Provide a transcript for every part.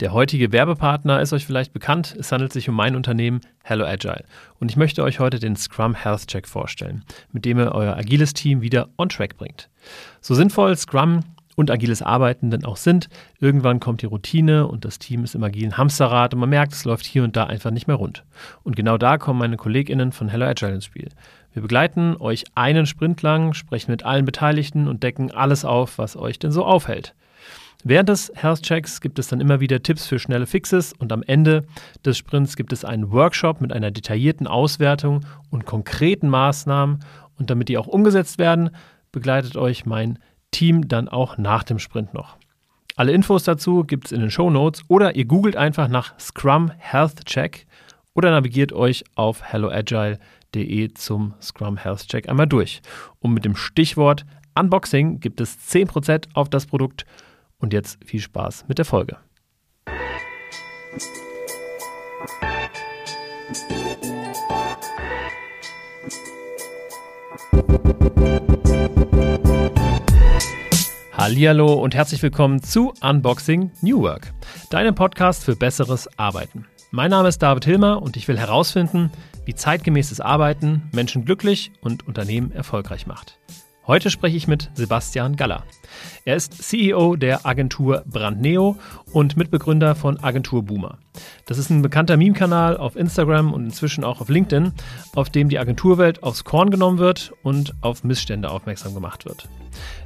Der heutige Werbepartner ist euch vielleicht bekannt. Es handelt sich um mein Unternehmen Hello Agile. Und ich möchte euch heute den Scrum Health Check vorstellen, mit dem ihr euer agiles Team wieder on track bringt. So sinnvoll Scrum und agiles Arbeiten denn auch sind, irgendwann kommt die Routine und das Team ist im agilen Hamsterrad und man merkt, es läuft hier und da einfach nicht mehr rund. Und genau da kommen meine KollegInnen von Hello Agile ins Spiel. Wir begleiten euch einen Sprint lang, sprechen mit allen Beteiligten und decken alles auf, was euch denn so aufhält. Während des Health Checks gibt es dann immer wieder Tipps für schnelle Fixes und am Ende des Sprints gibt es einen Workshop mit einer detaillierten Auswertung und konkreten Maßnahmen und damit die auch umgesetzt werden, begleitet euch mein Team dann auch nach dem Sprint noch. Alle Infos dazu gibt es in den Show Notes oder ihr googelt einfach nach Scrum Health Check oder navigiert euch auf helloagile.de zum Scrum Health Check einmal durch. Und mit dem Stichwort Unboxing gibt es 10% auf das Produkt und jetzt viel Spaß mit der Folge. Hallihallo und herzlich willkommen zu Unboxing New Work, deinem Podcast für besseres Arbeiten. Mein Name ist David Hilmer und ich will herausfinden, wie zeitgemäßes Arbeiten Menschen glücklich und Unternehmen erfolgreich macht. Heute spreche ich mit Sebastian Galler. Er ist CEO der Agentur Brandneo und Mitbegründer von Agentur Boomer. Das ist ein bekannter Meme-Kanal auf Instagram und inzwischen auch auf LinkedIn, auf dem die Agenturwelt aufs Korn genommen wird und auf Missstände aufmerksam gemacht wird.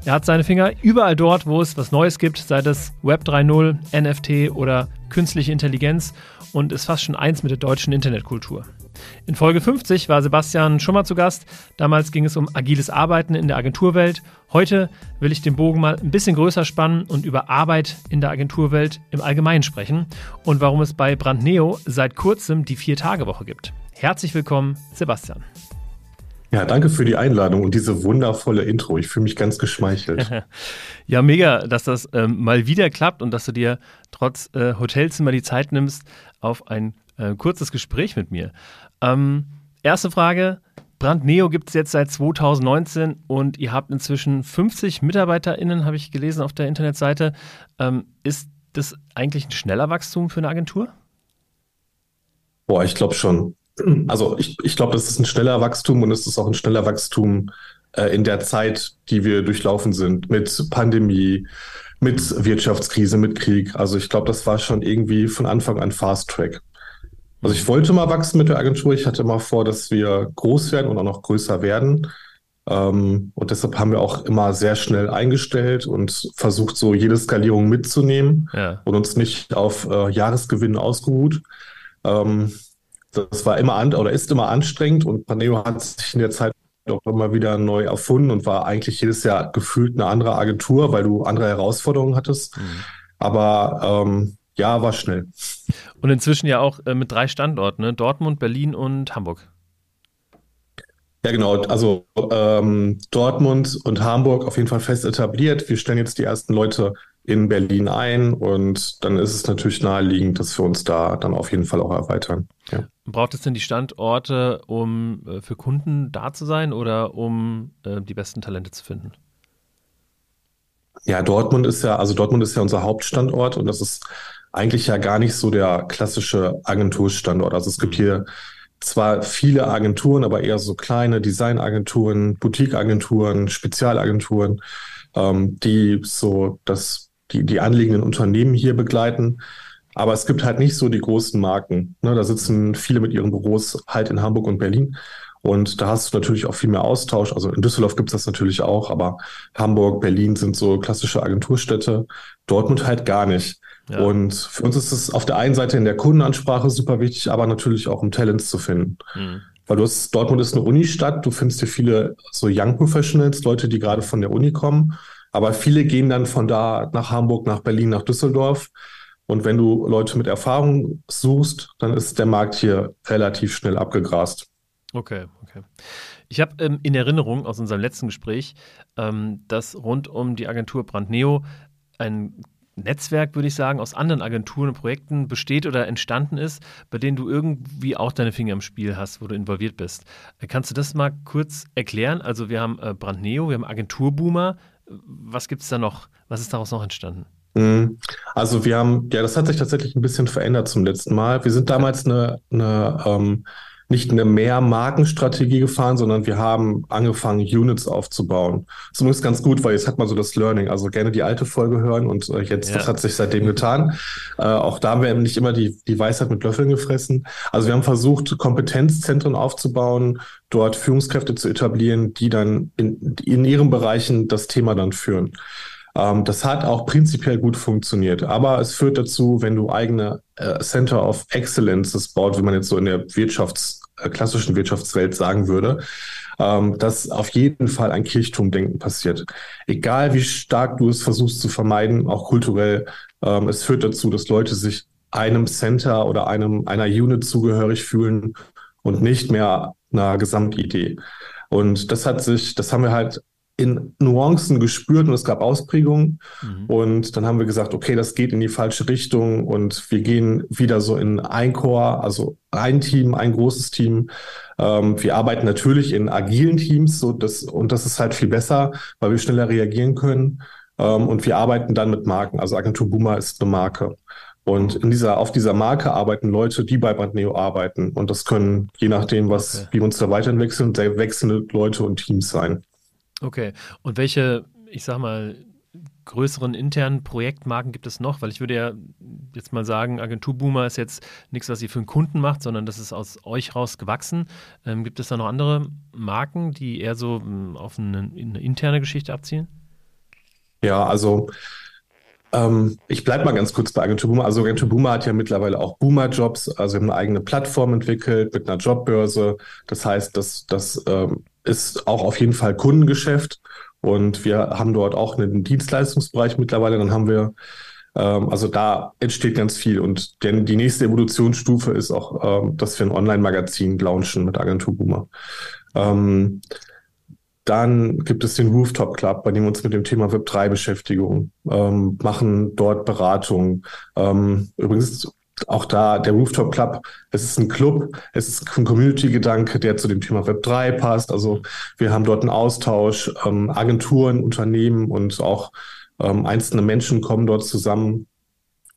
Er hat seine Finger überall dort, wo es was Neues gibt, sei das Web 3.0, NFT oder künstliche Intelligenz und ist fast schon eins mit der deutschen Internetkultur. In Folge 50 war Sebastian schon mal zu Gast. Damals ging es um agiles Arbeiten in der Agenturwelt. Heute will ich den Bogen mal ein bisschen größer spannen und über Arbeit in der Agenturwelt im Allgemeinen sprechen und warum es bei Brandneo seit kurzem die Vier-Tage-Woche gibt. Herzlich willkommen, Sebastian. Ja, danke für die Einladung und diese wundervolle Intro. Ich fühle mich ganz geschmeichelt. ja, mega, dass das ähm, mal wieder klappt und dass du dir trotz äh, Hotelzimmer die Zeit nimmst auf ein äh, kurzes Gespräch mit mir. Ähm, erste Frage. Brand Neo gibt es jetzt seit 2019 und ihr habt inzwischen 50 MitarbeiterInnen, habe ich gelesen auf der Internetseite. Ähm, ist das eigentlich ein schneller Wachstum für eine Agentur? Boah, ich glaube schon. Also ich, ich glaube, es ist ein schneller Wachstum und es ist auch ein schneller Wachstum äh, in der Zeit, die wir durchlaufen sind, mit Pandemie, mit Wirtschaftskrise, mit Krieg. Also ich glaube, das war schon irgendwie von Anfang an Fast Track. Also ich wollte mal wachsen mit der Agentur. Ich hatte mal vor, dass wir groß werden und auch noch größer werden. Ähm, und deshalb haben wir auch immer sehr schnell eingestellt und versucht, so jede Skalierung mitzunehmen ja. und uns nicht auf äh, Jahresgewinne ausgeruht. Ähm, das war immer an oder ist immer anstrengend und Paneo hat sich in der Zeit auch immer wieder neu erfunden und war eigentlich jedes Jahr gefühlt eine andere Agentur, weil du andere Herausforderungen hattest. Mhm. Aber ähm, ja, war schnell. Und inzwischen ja auch äh, mit drei Standorten, ne? Dortmund, Berlin und Hamburg. Ja, genau. Also ähm, Dortmund und Hamburg auf jeden Fall fest etabliert. Wir stellen jetzt die ersten Leute in Berlin ein und dann ist es natürlich naheliegend, dass wir uns da dann auf jeden Fall auch erweitern. Ja. Braucht es denn die Standorte, um äh, für Kunden da zu sein oder um äh, die besten Talente zu finden? Ja, Dortmund ist ja, also Dortmund ist ja unser Hauptstandort und das ist eigentlich ja gar nicht so der klassische Agenturstandort. Also es gibt mhm. hier zwar viele Agenturen, aber eher so kleine Designagenturen, Boutiqueagenturen, Spezialagenturen, ähm, die so das, die, die anliegenden Unternehmen hier begleiten. Aber es gibt halt nicht so die großen Marken. Ne, da sitzen viele mit ihren Büros halt in Hamburg und Berlin. Und da hast du natürlich auch viel mehr Austausch. Also in Düsseldorf gibt es das natürlich auch, aber Hamburg, Berlin sind so klassische Agenturstädte. Dortmund halt gar nicht. Ja. Und für uns ist es auf der einen Seite in der Kundenansprache super wichtig, aber natürlich auch um Talents zu finden. Mhm. Weil du hast, Dortmund ist eine Unistadt, du findest hier viele so Young Professionals, Leute, die gerade von der Uni kommen. Aber viele gehen dann von da nach Hamburg, nach Berlin, nach Düsseldorf. Und wenn du Leute mit Erfahrung suchst, dann ist der Markt hier relativ schnell abgegrast. Okay, okay. Ich habe ähm, in Erinnerung aus unserem letzten Gespräch, ähm, dass rund um die Agentur Brandneo ein Netzwerk, würde ich sagen, aus anderen Agenturen und Projekten besteht oder entstanden ist, bei denen du irgendwie auch deine Finger im Spiel hast, wo du involviert bist. Äh, kannst du das mal kurz erklären? Also wir haben äh, Brandneo, wir haben Agenturboomer. Was gibt es da noch? Was ist daraus noch entstanden? Mhm. Also wir haben, ja, das hat sich tatsächlich ein bisschen verändert zum letzten Mal. Wir sind damals eine, eine ähm, nicht eine Mehr-Markenstrategie gefahren, sondern wir haben angefangen, Units aufzubauen. Das ist ganz gut, weil jetzt hat man so das Learning. Also gerne die alte Folge hören und äh, jetzt, ja. das hat sich seitdem getan. Äh, auch da haben wir nicht immer die, die Weisheit mit Löffeln gefressen. Also wir haben versucht, Kompetenzzentren aufzubauen, dort Führungskräfte zu etablieren, die dann in, in ihren Bereichen das Thema dann führen. Ähm, das hat auch prinzipiell gut funktioniert, aber es führt dazu, wenn du eigene äh, Center of Excellences baut, wie man jetzt so in der Wirtschafts-, äh, klassischen Wirtschaftswelt sagen würde, ähm, dass auf jeden Fall ein Kirchturmdenken passiert. Egal wie stark du es versuchst zu vermeiden, auch kulturell, ähm, es führt dazu, dass Leute sich einem Center oder einem, einer Unit zugehörig fühlen und nicht mehr einer Gesamtidee. Und das hat sich, das haben wir halt in Nuancen gespürt und es gab Ausprägungen. Mhm. Und dann haben wir gesagt, okay, das geht in die falsche Richtung und wir gehen wieder so in ein Core, also ein Team, ein großes Team. Ähm, wir arbeiten natürlich in agilen Teams so das, und das ist halt viel besser, weil wir schneller reagieren können. Ähm, und wir arbeiten dann mit Marken. Also Agentur Boomer ist eine Marke. Und in dieser, auf dieser Marke arbeiten Leute, die bei Brandneo arbeiten. Und das können, je nachdem, was, okay. wie wir uns da weiterentwickeln, sehr wechselnde Leute und Teams sein. Okay. Und welche, ich sag mal, größeren internen Projektmarken gibt es noch? Weil ich würde ja jetzt mal sagen, Agentur Boomer ist jetzt nichts, was ihr für einen Kunden macht, sondern das ist aus euch raus gewachsen. Ähm, gibt es da noch andere Marken, die eher so hm, auf eine, eine interne Geschichte abzielen? Ja, also ähm, ich bleibe mal ganz kurz bei Agentur Boomer. Also Agentur Boomer hat ja mittlerweile auch Boomer-Jobs. Also wir haben eine eigene Plattform entwickelt mit einer Jobbörse. Das heißt, das, das ähm, ist auch auf jeden Fall Kundengeschäft. Und wir haben dort auch einen Dienstleistungsbereich mittlerweile. Dann haben wir, ähm, also da entsteht ganz viel. Und denn die nächste Evolutionsstufe ist auch, ähm, dass wir ein Online-Magazin launchen mit Agentur Boomer. Ähm, dann gibt es den Rooftop Club, bei dem wir uns mit dem Thema Web3 beschäftigen, ähm, machen dort Beratung. Ähm, übrigens auch da der Rooftop Club, es ist ein Club, es ist ein Community-Gedanke, der zu dem Thema Web3 passt. Also wir haben dort einen Austausch, ähm, Agenturen, Unternehmen und auch ähm, einzelne Menschen kommen dort zusammen,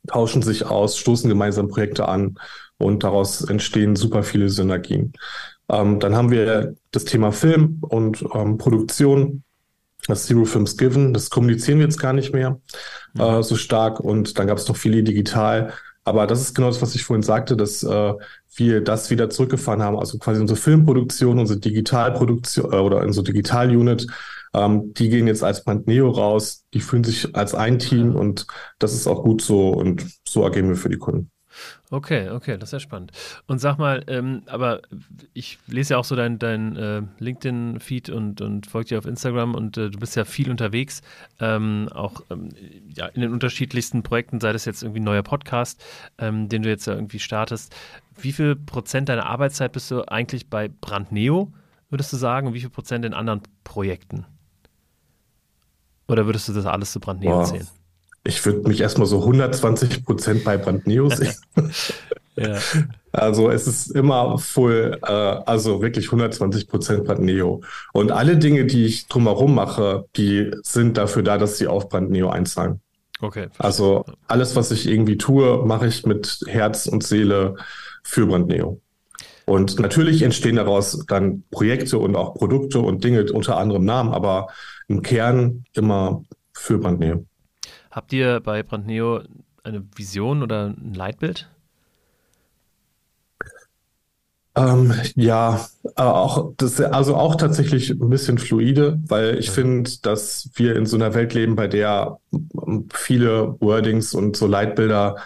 tauschen sich aus, stoßen gemeinsam Projekte an und daraus entstehen super viele Synergien. Ähm, dann haben wir das Thema Film und ähm, Produktion, das Zero Films Given, das kommunizieren wir jetzt gar nicht mehr äh, so stark und dann gab es noch viele digital. Aber das ist genau das, was ich vorhin sagte, dass äh, wir das wieder zurückgefahren haben, also quasi unsere Filmproduktion, unsere Digitalproduktion äh, oder unsere Digital-Unit, ähm, die gehen jetzt als Band Neo raus, die fühlen sich als ein Team und das ist auch gut so und so agieren wir für die Kunden. Okay, okay, das ist ja spannend. Und sag mal, ähm, aber ich lese ja auch so dein, dein äh, LinkedIn-Feed und, und folge dir auf Instagram und äh, du bist ja viel unterwegs, ähm, auch ähm, ja, in den unterschiedlichsten Projekten, sei das jetzt irgendwie ein neuer Podcast, ähm, den du jetzt ja irgendwie startest. Wie viel Prozent deiner Arbeitszeit bist du eigentlich bei Brandneo, würdest du sagen, und wie viel Prozent in anderen Projekten? Oder würdest du das alles zu Brandneo wow. zählen? Ich würde mich erstmal so 120 Prozent bei Brandneo sehen. ja. Also es ist immer voll, äh, also wirklich 120 Prozent Brandneo. Und alle Dinge, die ich drumherum mache, die sind dafür da, dass sie auf Brandneo einzahlen. Okay. Also alles, was ich irgendwie tue, mache ich mit Herz und Seele für Brandneo. Und natürlich entstehen daraus dann Projekte und auch Produkte und Dinge unter anderem Namen, aber im Kern immer für Brandneo. Habt ihr bei Brandneo eine Vision oder ein Leitbild? Ähm, ja, äh, auch das, also auch tatsächlich ein bisschen fluide, weil ich finde, dass wir in so einer Welt leben, bei der viele Wordings und so Leitbilder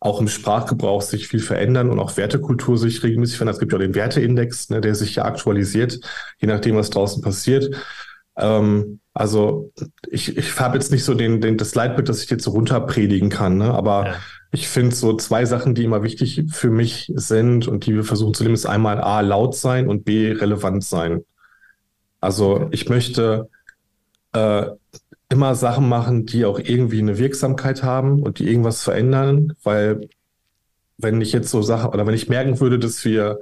auch im Sprachgebrauch sich viel verändern und auch Wertekultur sich regelmäßig verändert. Es gibt ja auch den Werteindex, ne, der sich ja aktualisiert, je nachdem, was draußen passiert. Ähm, also ich, ich habe jetzt nicht so den, den, das Leitbild, das ich jetzt so runterpredigen kann, ne? aber ja. ich finde so zwei Sachen, die immer wichtig für mich sind und die wir versuchen zu nehmen, ist einmal A, laut sein und B, relevant sein. Also ich möchte äh, immer Sachen machen, die auch irgendwie eine Wirksamkeit haben und die irgendwas verändern, weil wenn ich jetzt so Sachen oder wenn ich merken würde, dass wir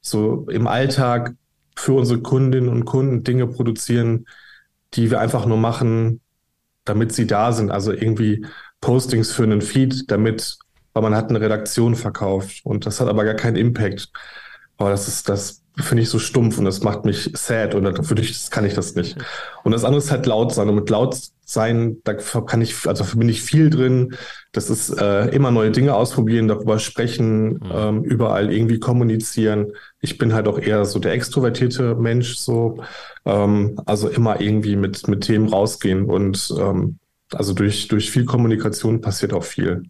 so im Alltag für unsere Kundinnen und Kunden Dinge produzieren, die wir einfach nur machen, damit sie da sind. Also irgendwie Postings für einen Feed, damit, weil man hat eine Redaktion verkauft und das hat aber gar keinen Impact. Aber das ist, das finde ich so stumpf und das macht mich sad und für dich kann ich das nicht. Und das andere ist halt laut sein und mit laut sein, da kann ich, also verbinde ich viel drin. Das ist äh, immer neue Dinge ausprobieren, darüber sprechen, mhm. ähm, überall irgendwie kommunizieren. Ich bin halt auch eher so der extrovertierte Mensch, so ähm, also immer irgendwie mit mit Themen rausgehen und ähm, also durch durch viel Kommunikation passiert auch viel.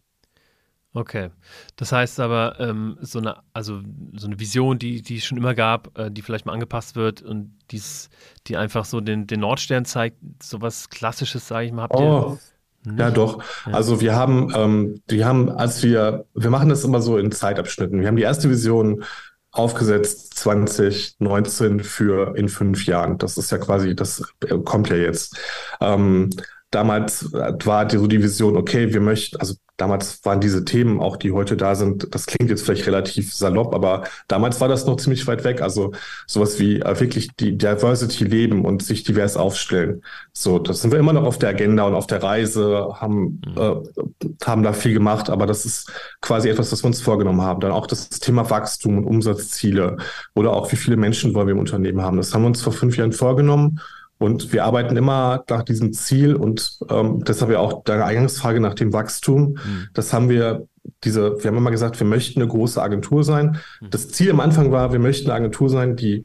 Okay. Das heißt aber, ähm, so eine, also so eine Vision, die, die es schon immer gab, äh, die vielleicht mal angepasst wird und dies, die einfach so den, den Nordstern zeigt, so was Klassisches, sage ich mal, habt oh. ihr. Nicht? Ja, doch. Ja. Also wir haben, ähm, wir haben, als wir, wir machen das immer so in Zeitabschnitten. Wir haben die erste Vision aufgesetzt 2019 für in fünf Jahren. Das ist ja quasi, das äh, kommt ja jetzt. Ähm, damals war die, so die Vision, okay, wir möchten, also damals waren diese Themen auch, die heute da sind, das klingt jetzt vielleicht relativ salopp, aber damals war das noch ziemlich weit weg. Also sowas wie äh, wirklich die Diversity leben und sich divers aufstellen. So, das sind wir immer noch auf der Agenda und auf der Reise, haben, mhm. äh, haben da viel gemacht, aber das ist quasi etwas, was wir uns vorgenommen haben. Dann auch das Thema Wachstum und Umsatzziele oder auch wie viele Menschen wollen wir im Unternehmen haben. Das haben wir uns vor fünf Jahren vorgenommen und wir arbeiten immer nach diesem Ziel und ähm, deshalb ja auch deine Eingangsfrage nach dem Wachstum. Mhm. Das haben wir diese, wir haben immer gesagt, wir möchten eine große Agentur sein. Mhm. Das Ziel am Anfang war, wir möchten eine Agentur sein, die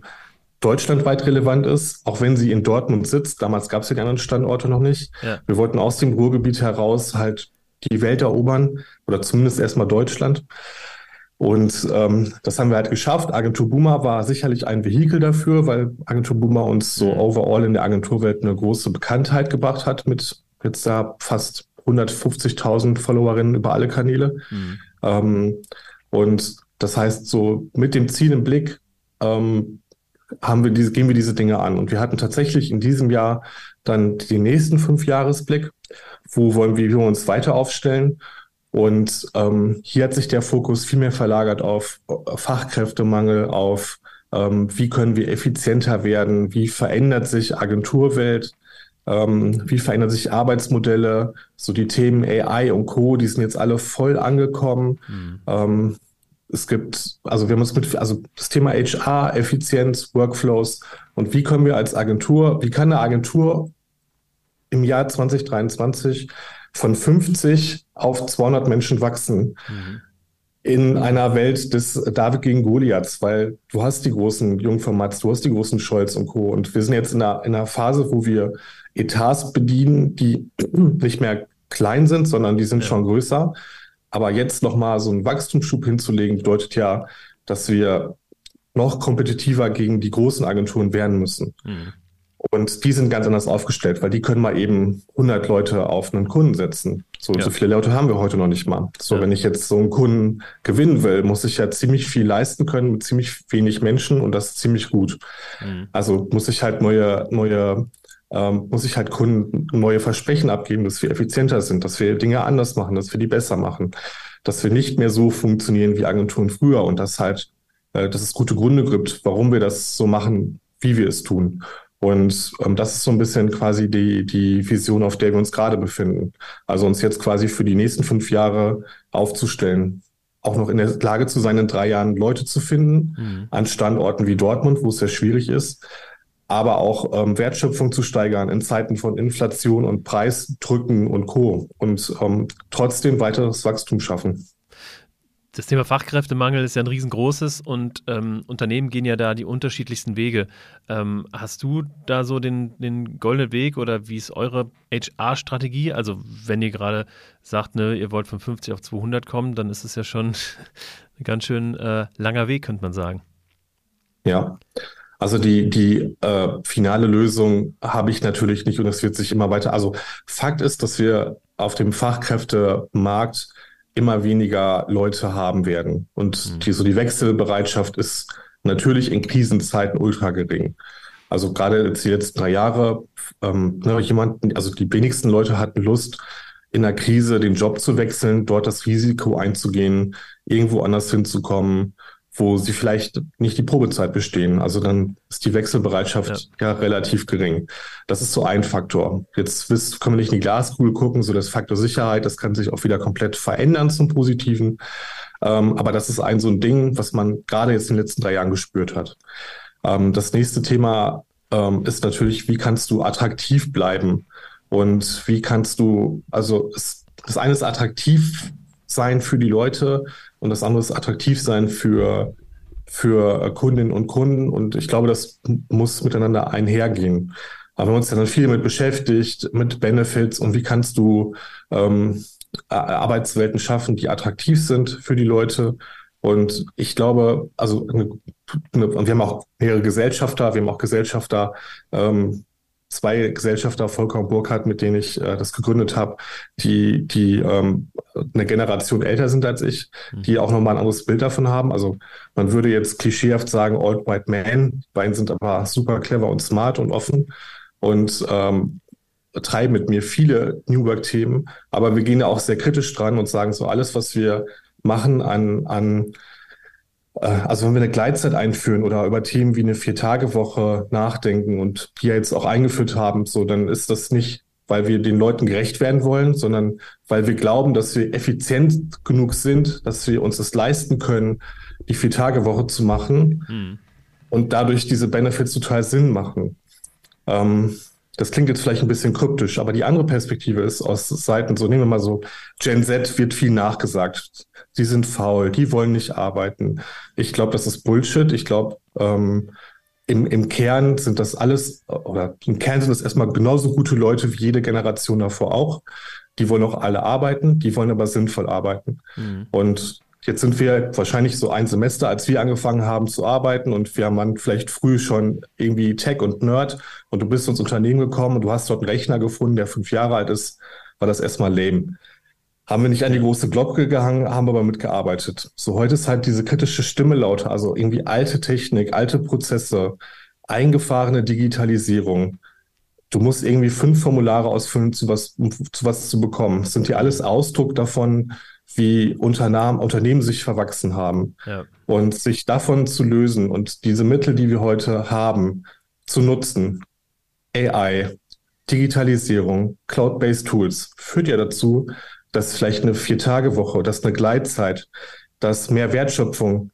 deutschlandweit relevant ist, auch wenn sie in Dortmund sitzt. Damals gab es ja die anderen Standorte noch nicht. Ja. Wir wollten aus dem Ruhrgebiet heraus halt die Welt erobern oder zumindest erstmal Deutschland. Und ähm, das haben wir halt geschafft. Agentur Boomer war sicherlich ein Vehikel dafür, weil Agentur Boomer uns so mhm. overall in der Agenturwelt eine große Bekanntheit gebracht hat mit jetzt da fast 150.000 Followerinnen über alle Kanäle. Mhm. Ähm, und das heißt, so mit dem Ziel im Blick ähm, haben wir diese, gehen wir diese Dinge an. Und wir hatten tatsächlich in diesem Jahr dann den nächsten Fünfjahresblick. Wo wollen wir, uns weiter aufstellen? Und ähm, hier hat sich der Fokus viel mehr verlagert auf Fachkräftemangel, auf ähm, wie können wir effizienter werden, wie verändert sich Agenturwelt, ähm, wie verändern sich Arbeitsmodelle, so die Themen AI und Co., die sind jetzt alle voll angekommen. Mhm. Ähm, es gibt, also wir haben uns mit, also das Thema HR, Effizienz, Workflows und wie können wir als Agentur, wie kann eine Agentur im Jahr 2023 von 50 auf 200 Menschen wachsen. Mhm. In einer Welt des David gegen Goliaths, weil du hast die großen Jungformats, du hast die großen Scholz und Co. Und wir sind jetzt in einer, in einer Phase, wo wir Etats bedienen, die nicht mehr klein sind, sondern die sind ja. schon größer. Aber jetzt nochmal so einen Wachstumsschub hinzulegen, bedeutet ja, dass wir noch kompetitiver gegen die großen Agenturen werden müssen. Mhm. Und die sind ganz anders aufgestellt, weil die können mal eben 100 Leute auf einen Kunden setzen. So, ja. so viele Leute haben wir heute noch nicht mal. So, ja. wenn ich jetzt so einen Kunden gewinnen will, muss ich ja ziemlich viel leisten können mit ziemlich wenig Menschen und das ziemlich gut. Mhm. Also muss ich halt neue, neue, ähm, muss ich halt Kunden neue Versprechen abgeben, dass wir effizienter sind, dass wir Dinge anders machen, dass wir die besser machen, dass wir nicht mehr so funktionieren wie Agenturen früher und dass halt, äh, dass es gute Gründe gibt, warum wir das so machen, wie wir es tun. Und ähm, das ist so ein bisschen quasi die, die Vision, auf der wir uns gerade befinden. Also uns jetzt quasi für die nächsten fünf Jahre aufzustellen, auch noch in der Lage zu sein, in drei Jahren Leute zu finden mhm. an Standorten wie Dortmund, wo es sehr schwierig ist, aber auch ähm, Wertschöpfung zu steigern in Zeiten von Inflation und Preisdrücken und Co. und ähm, trotzdem weiteres Wachstum schaffen das Thema Fachkräftemangel ist ja ein riesengroßes und ähm, Unternehmen gehen ja da die unterschiedlichsten Wege. Ähm, hast du da so den, den goldenen Weg oder wie ist eure HR-Strategie? Also wenn ihr gerade sagt, ne, ihr wollt von 50 auf 200 kommen, dann ist es ja schon ein ganz schön äh, langer Weg, könnte man sagen. Ja, also die, die äh, finale Lösung habe ich natürlich nicht und es wird sich immer weiter. Also Fakt ist, dass wir auf dem Fachkräftemarkt immer weniger Leute haben werden. Und mhm. die, so die Wechselbereitschaft ist natürlich in Krisenzeiten ultra gering. Also gerade jetzt die letzten drei Jahre, ähm, ne, jemand, also die wenigsten Leute hatten Lust, in der Krise den Job zu wechseln, dort das Risiko einzugehen, irgendwo anders hinzukommen, wo sie vielleicht nicht die Probezeit bestehen. Also dann ist die Wechselbereitschaft ja, ja relativ gering. Das ist so ein Faktor. Jetzt wisst, können wir nicht in die Glaskugel gucken, so das Faktor Sicherheit, das kann sich auch wieder komplett verändern zum Positiven. Ähm, aber das ist ein so ein Ding, was man gerade jetzt in den letzten drei Jahren gespürt hat. Ähm, das nächste Thema ähm, ist natürlich, wie kannst du attraktiv bleiben? Und wie kannst du, also es, das eine ist attraktiv sein für die Leute und das andere ist attraktiv sein für, für Kundinnen und Kunden. Und ich glaube, das muss miteinander einhergehen. Aber wir haben uns dann viel damit beschäftigt, mit Benefits und wie kannst du ähm, Arbeitswelten schaffen, die attraktiv sind für die Leute. Und ich glaube, also eine, eine, wir haben auch mehrere Gesellschafter, wir haben auch Gesellschafter, ähm, zwei Gesellschafter, Volker und Burkhardt, mit denen ich äh, das gegründet habe, die, die ähm, eine Generation älter sind als ich, mhm. die auch nochmal ein anderes Bild davon haben. Also man würde jetzt klischeehaft sagen, Old White Man, die beiden sind aber super clever und smart und offen und ähm, treiben mit mir viele New Work-Themen, aber wir gehen da auch sehr kritisch dran und sagen so, alles, was wir machen an, an also wenn wir eine Gleitzeit einführen oder über Themen wie eine Vier-Tage-Woche nachdenken und die ja jetzt auch eingeführt haben, so dann ist das nicht, weil wir den Leuten gerecht werden wollen, sondern weil wir glauben, dass wir effizient genug sind, dass wir uns das leisten können, die Vier-Tage-Woche zu machen hm. und dadurch diese Benefits total Sinn machen. Ähm, das klingt jetzt vielleicht ein bisschen kryptisch, aber die andere Perspektive ist aus Seiten, so nehmen wir mal so, Gen Z wird viel nachgesagt. Die sind faul, die wollen nicht arbeiten. Ich glaube, das ist Bullshit. Ich glaube, ähm, im, im Kern sind das alles, oder im Kern sind das erstmal genauso gute Leute wie jede Generation davor auch. Die wollen auch alle arbeiten, die wollen aber sinnvoll arbeiten. Mhm. Und Jetzt sind wir wahrscheinlich so ein Semester, als wir angefangen haben zu arbeiten und wir waren vielleicht früh schon irgendwie Tech und Nerd und du bist ins Unternehmen gekommen und du hast dort einen Rechner gefunden, der fünf Jahre alt ist, war das erstmal lame. Haben wir nicht an die große Glocke gehangen, haben aber mitgearbeitet. So heute ist halt diese kritische Stimme lauter, also irgendwie alte Technik, alte Prozesse, eingefahrene Digitalisierung. Du musst irgendwie fünf Formulare ausfüllen, zu was, zu was zu bekommen. Das sind hier alles Ausdruck davon, wie Unternehmen, Unternehmen sich verwachsen haben. Ja. Und sich davon zu lösen und diese Mittel, die wir heute haben, zu nutzen, AI, Digitalisierung, Cloud-based Tools, führt ja dazu, dass vielleicht eine Vier-Tage-Woche, dass eine Gleitzeit, dass mehr Wertschöpfung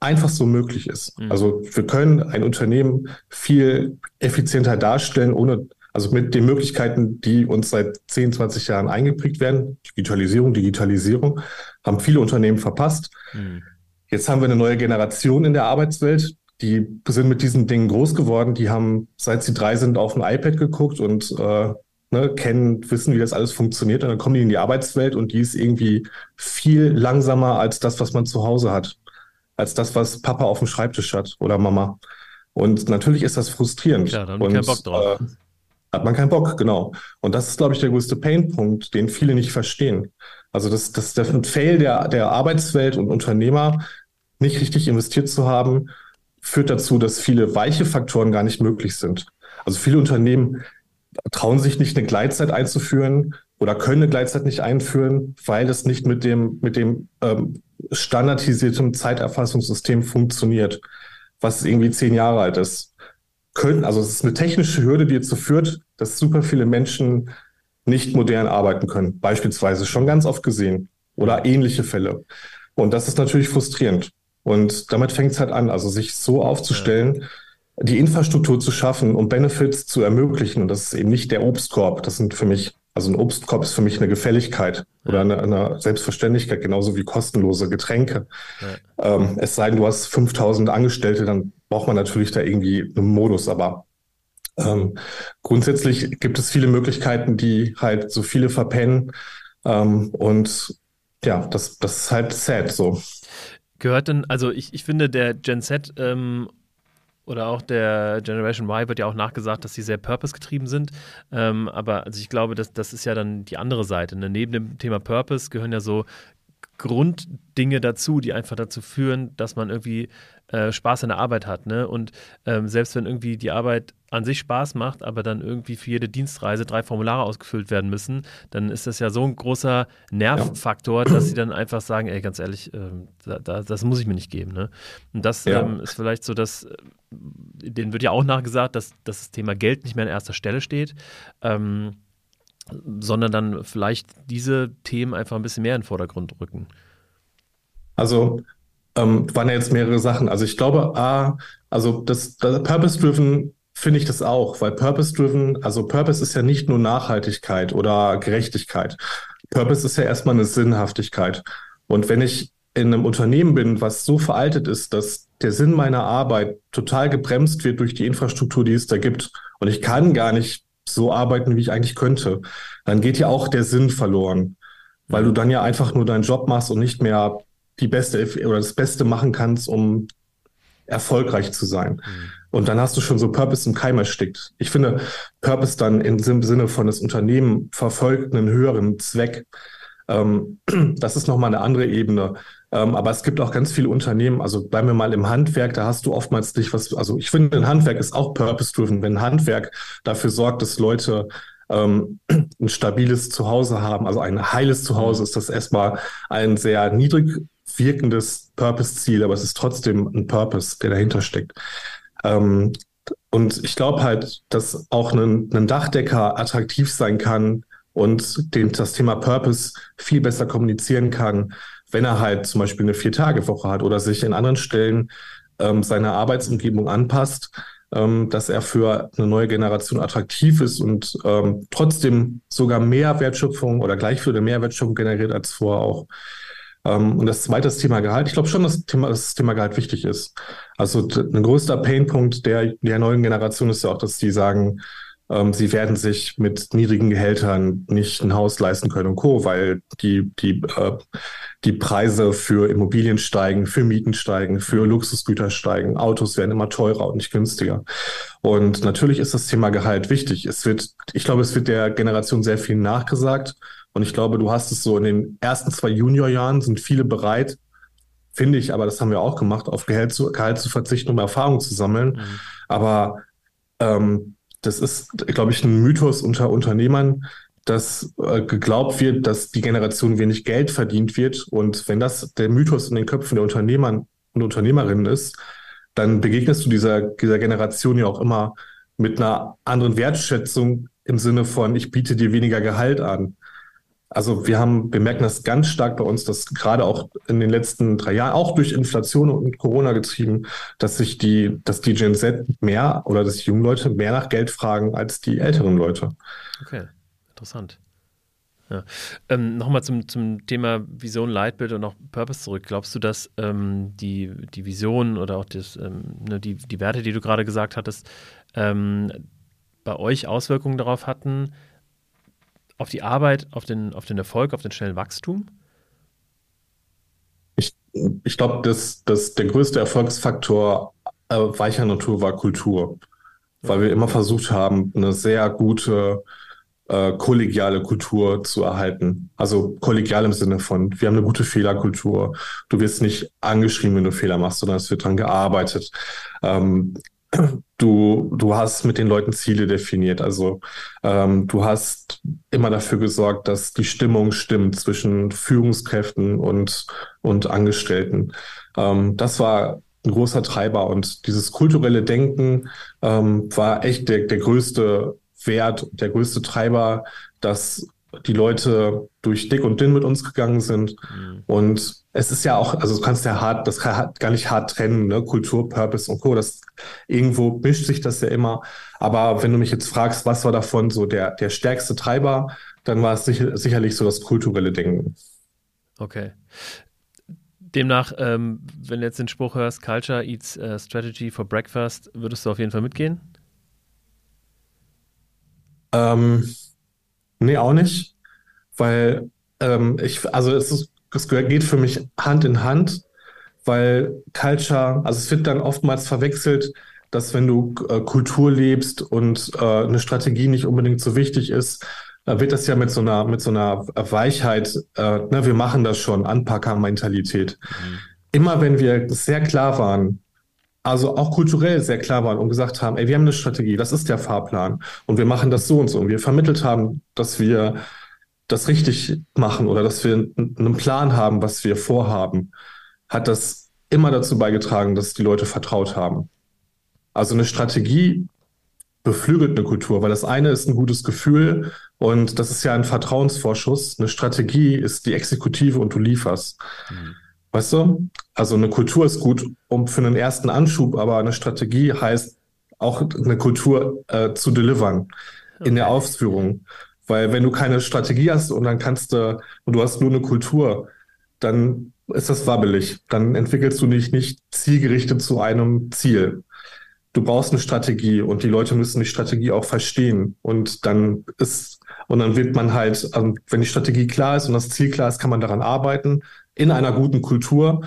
einfach so möglich ist. Mhm. Also wir können ein Unternehmen viel effizienter darstellen, ohne also mit den Möglichkeiten, die uns seit 10, 20 Jahren eingeprägt werden, Digitalisierung, Digitalisierung, haben viele Unternehmen verpasst. Mhm. Jetzt haben wir eine neue Generation in der Arbeitswelt, die sind mit diesen Dingen groß geworden, die haben, seit sie drei sind, auf ein iPad geguckt und äh, ne, kennen, wissen, wie das alles funktioniert. Und dann kommen die in die Arbeitswelt und die ist irgendwie viel langsamer als das, was man zu Hause hat. Als das, was Papa auf dem Schreibtisch hat oder Mama. Und natürlich ist das frustrierend. Ja, dann und, keinen Bock drauf. Äh, hat man keinen Bock, genau. Und das ist, glaube ich, der größte Painpunkt, den viele nicht verstehen. Also das, das der Fail der, der Arbeitswelt und Unternehmer, nicht richtig investiert zu haben, führt dazu, dass viele weiche Faktoren gar nicht möglich sind. Also viele Unternehmen trauen sich nicht, eine Gleitzeit einzuführen oder können eine Gleitzeit nicht einführen, weil es nicht mit dem, mit dem ähm, standardisierten Zeiterfassungssystem funktioniert, was irgendwie zehn Jahre alt ist können, also es ist eine technische Hürde, die dazu führt, dass super viele Menschen nicht modern arbeiten können. Beispielsweise schon ganz oft gesehen oder ähnliche Fälle. Und das ist natürlich frustrierend. Und damit fängt es halt an, also sich so aufzustellen, die Infrastruktur zu schaffen, um Benefits zu ermöglichen. Und das ist eben nicht der Obstkorb. Das sind für mich, also ein Obstkorb ist für mich eine Gefälligkeit oder eine, eine Selbstverständlichkeit, genauso wie kostenlose Getränke. Ja. Ähm, es sei denn, du hast 5000 Angestellte, dann braucht man natürlich da irgendwie einen Modus, aber ähm, grundsätzlich gibt es viele Möglichkeiten, die halt so viele verpennen. Ähm, und ja, das, das ist halt sad so. Gehört denn, also ich, ich finde, der Gen Z ähm, oder auch der Generation Y wird ja auch nachgesagt, dass sie sehr purpose-getrieben sind. Ähm, aber also ich glaube, das, das ist ja dann die andere Seite. Ne? Neben dem Thema Purpose gehören ja so Grunddinge dazu, die einfach dazu führen, dass man irgendwie äh, Spaß an der Arbeit hat. Ne? Und ähm, selbst wenn irgendwie die Arbeit an sich Spaß macht, aber dann irgendwie für jede Dienstreise drei Formulare ausgefüllt werden müssen, dann ist das ja so ein großer Nervfaktor, ja. dass sie dann einfach sagen, ey, ganz ehrlich, äh, da, da, das muss ich mir nicht geben. Ne? Und das ja. ähm, ist vielleicht so, dass, äh, denen wird ja auch nachgesagt, dass, dass das Thema Geld nicht mehr an erster Stelle steht. Ähm, sondern dann vielleicht diese Themen einfach ein bisschen mehr in den Vordergrund rücken? Also ähm, waren ja jetzt mehrere Sachen. Also ich glaube, A, also das, das Purpose-Driven finde ich das auch, weil Purpose-Driven, also Purpose ist ja nicht nur Nachhaltigkeit oder Gerechtigkeit. Purpose ist ja erstmal eine Sinnhaftigkeit. Und wenn ich in einem Unternehmen bin, was so veraltet ist, dass der Sinn meiner Arbeit total gebremst wird durch die Infrastruktur, die es da gibt, und ich kann gar nicht so arbeiten, wie ich eigentlich könnte, dann geht ja auch der Sinn verloren, weil du dann ja einfach nur deinen Job machst und nicht mehr die beste oder das Beste machen kannst, um erfolgreich zu sein. Mhm. Und dann hast du schon so Purpose im Keim erstickt. Ich finde, Purpose dann im Sinne von das Unternehmen verfolgt einen höheren Zweck. Ähm, das ist nochmal eine andere Ebene. Ähm, aber es gibt auch ganz viele Unternehmen, also bleiben wir mal im Handwerk, da hast du oftmals nicht was, also ich finde, ein Handwerk ist auch purpose-driven. Wenn ein Handwerk dafür sorgt, dass Leute ähm, ein stabiles Zuhause haben, also ein heiles Zuhause, ist das erstmal ein sehr niedrig wirkendes Purpose-Ziel, aber es ist trotzdem ein Purpose, der dahinter steckt. Ähm, und ich glaube halt, dass auch ein, ein Dachdecker attraktiv sein kann und den, das Thema Purpose viel besser kommunizieren kann, wenn er halt zum Beispiel eine Vier-Tage-Woche hat oder sich in anderen Stellen ähm, seine Arbeitsumgebung anpasst, ähm, dass er für eine neue Generation attraktiv ist und ähm, trotzdem sogar mehr Wertschöpfung oder gleich viel mehr Wertschöpfung generiert als vorher auch. Ähm, und das zweite ist Thema Gehalt. Ich glaube schon, dass, Thema, das Thema Gehalt wichtig ist. Also ein größter Painpunkt der, der neuen Generation ist ja auch, dass die sagen, ähm, sie werden sich mit niedrigen Gehältern nicht ein Haus leisten können und Co., weil die, die, äh, die Preise für Immobilien steigen, für Mieten steigen, für Luxusgüter steigen, Autos werden immer teurer und nicht günstiger. Und natürlich ist das Thema Gehalt wichtig. Es wird, ich glaube, es wird der Generation sehr viel nachgesagt. Und ich glaube, du hast es so in den ersten zwei Juniorjahren sind viele bereit, finde ich, aber das haben wir auch gemacht, auf Gehalt zu, Gehalt zu verzichten, um Erfahrung zu sammeln. Mhm. Aber ähm, das ist, glaube ich, ein Mythos unter Unternehmern, dass äh, geglaubt wird, dass die Generation wenig Geld verdient wird. Und wenn das der Mythos in den Köpfen der Unternehmer und Unternehmerinnen ist, dann begegnest du dieser, dieser Generation ja auch immer mit einer anderen Wertschätzung im Sinne von, ich biete dir weniger Gehalt an. Also wir haben, wir merken das ganz stark bei uns, dass gerade auch in den letzten drei Jahren, auch durch Inflation und Corona getrieben, dass sich die, dass die Gen Z mehr oder dass die jungen Leute mehr nach Geld fragen als die älteren Leute. Okay, interessant. Ja. Ähm, Nochmal zum, zum Thema Vision, Leitbild und auch Purpose zurück. Glaubst du, dass ähm, die, die Vision oder auch das, ähm, ne, die, die Werte, die du gerade gesagt hattest, ähm, bei euch Auswirkungen darauf hatten, auf die Arbeit, auf den, auf den Erfolg, auf den schnellen Wachstum? Ich, ich glaube, dass, dass der größte Erfolgsfaktor äh, weicher Natur war Kultur, weil wir immer versucht haben, eine sehr gute äh, kollegiale Kultur zu erhalten. Also kollegial im Sinne von, wir haben eine gute Fehlerkultur. Du wirst nicht angeschrieben, wenn du Fehler machst, sondern es wird dran gearbeitet. Ähm, du, du hast mit den Leuten Ziele definiert. Also ähm, du hast immer dafür gesorgt, dass die Stimmung stimmt zwischen Führungskräften und, und Angestellten. Ähm, das war ein großer Treiber und dieses kulturelle Denken ähm, war echt der, der größte Wert, der größte Treiber, dass die Leute durch dick und dünn mit uns gegangen sind. Mhm. Und es ist ja auch, also du kannst ja hart, das kann gar nicht hart trennen, ne? Kultur, Purpose und Co. Das irgendwo mischt sich das ja immer. Aber wenn du mich jetzt fragst, was war davon so der, der stärkste Treiber, dann war es sicher, sicherlich so das kulturelle Denken. Okay. Demnach, ähm, wenn du jetzt den Spruch hörst, Culture eats uh, Strategy for Breakfast, würdest du auf jeden Fall mitgehen? Ähm, Nee, auch nicht. Weil ähm, ich, also es, ist, es geht für mich Hand in Hand, weil Culture, also es wird dann oftmals verwechselt, dass wenn du äh, Kultur lebst und äh, eine Strategie nicht unbedingt so wichtig ist, äh, wird das ja mit so einer, mit so einer Weichheit, äh, ne, wir machen das schon, Anpacker-Mentalität. Mhm. Immer wenn wir sehr klar waren, also auch kulturell sehr klar waren und gesagt haben, ey, wir haben eine Strategie, das ist der Fahrplan und wir machen das so und so und wir vermittelt haben, dass wir das richtig machen oder dass wir einen Plan haben, was wir vorhaben, hat das immer dazu beigetragen, dass die Leute vertraut haben. Also eine Strategie beflügelt eine Kultur, weil das eine ist ein gutes Gefühl und das ist ja ein Vertrauensvorschuss. Eine Strategie ist die Exekutive und du lieferst. Mhm. Weißt du? Also eine Kultur ist gut um für einen ersten Anschub, aber eine Strategie heißt auch eine Kultur äh, zu delivern okay. in der Ausführung. Weil wenn du keine Strategie hast und dann kannst du, und du hast nur eine Kultur, dann ist das wabbelig. Dann entwickelst du dich nicht zielgerichtet zu einem Ziel du brauchst eine Strategie und die Leute müssen die Strategie auch verstehen. Und dann ist, und dann wird man halt, also wenn die Strategie klar ist und das Ziel klar ist, kann man daran arbeiten, in einer guten Kultur.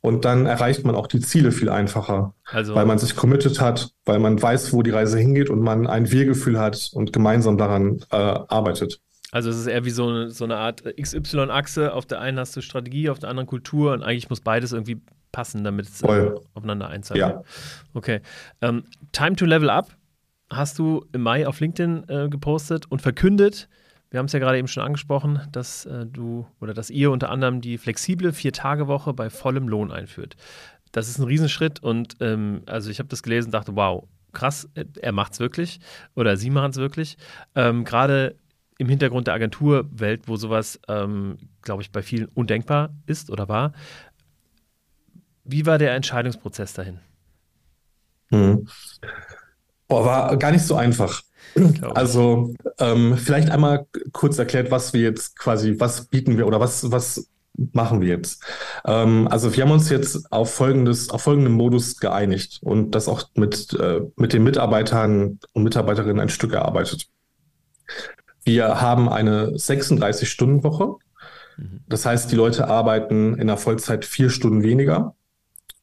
Und dann erreicht man auch die Ziele viel einfacher, also, weil man sich committed hat, weil man weiß, wo die Reise hingeht und man ein Wir-Gefühl hat und gemeinsam daran äh, arbeitet. Also es ist eher wie so eine, so eine Art XY-Achse. Auf der einen hast du Strategie, auf der anderen Kultur und eigentlich muss beides irgendwie passen, damit es äh, aufeinander einzahlt. Ja. Okay. Ähm, Time to Level Up hast du im Mai auf LinkedIn äh, gepostet und verkündet. Wir haben es ja gerade eben schon angesprochen, dass äh, du oder dass ihr unter anderem die flexible Vier-Tage-Woche bei vollem Lohn einführt. Das ist ein Riesenschritt und ähm, also ich habe das gelesen und dachte, wow, krass, er macht es wirklich oder sie machen es wirklich. Ähm, gerade im Hintergrund der Agenturwelt, wo sowas, ähm, glaube ich, bei vielen undenkbar ist oder war. Wie war der Entscheidungsprozess dahin? Hm. Boah, war gar nicht so einfach. Also ähm, vielleicht einmal kurz erklärt, was wir jetzt quasi, was bieten wir oder was, was machen wir jetzt? Ähm, also wir haben uns jetzt auf folgendes, auf folgenden Modus geeinigt und das auch mit, äh, mit den Mitarbeitern und Mitarbeiterinnen ein Stück erarbeitet. Wir haben eine 36-Stunden-Woche. Mhm. Das heißt, die Leute arbeiten in der Vollzeit vier Stunden weniger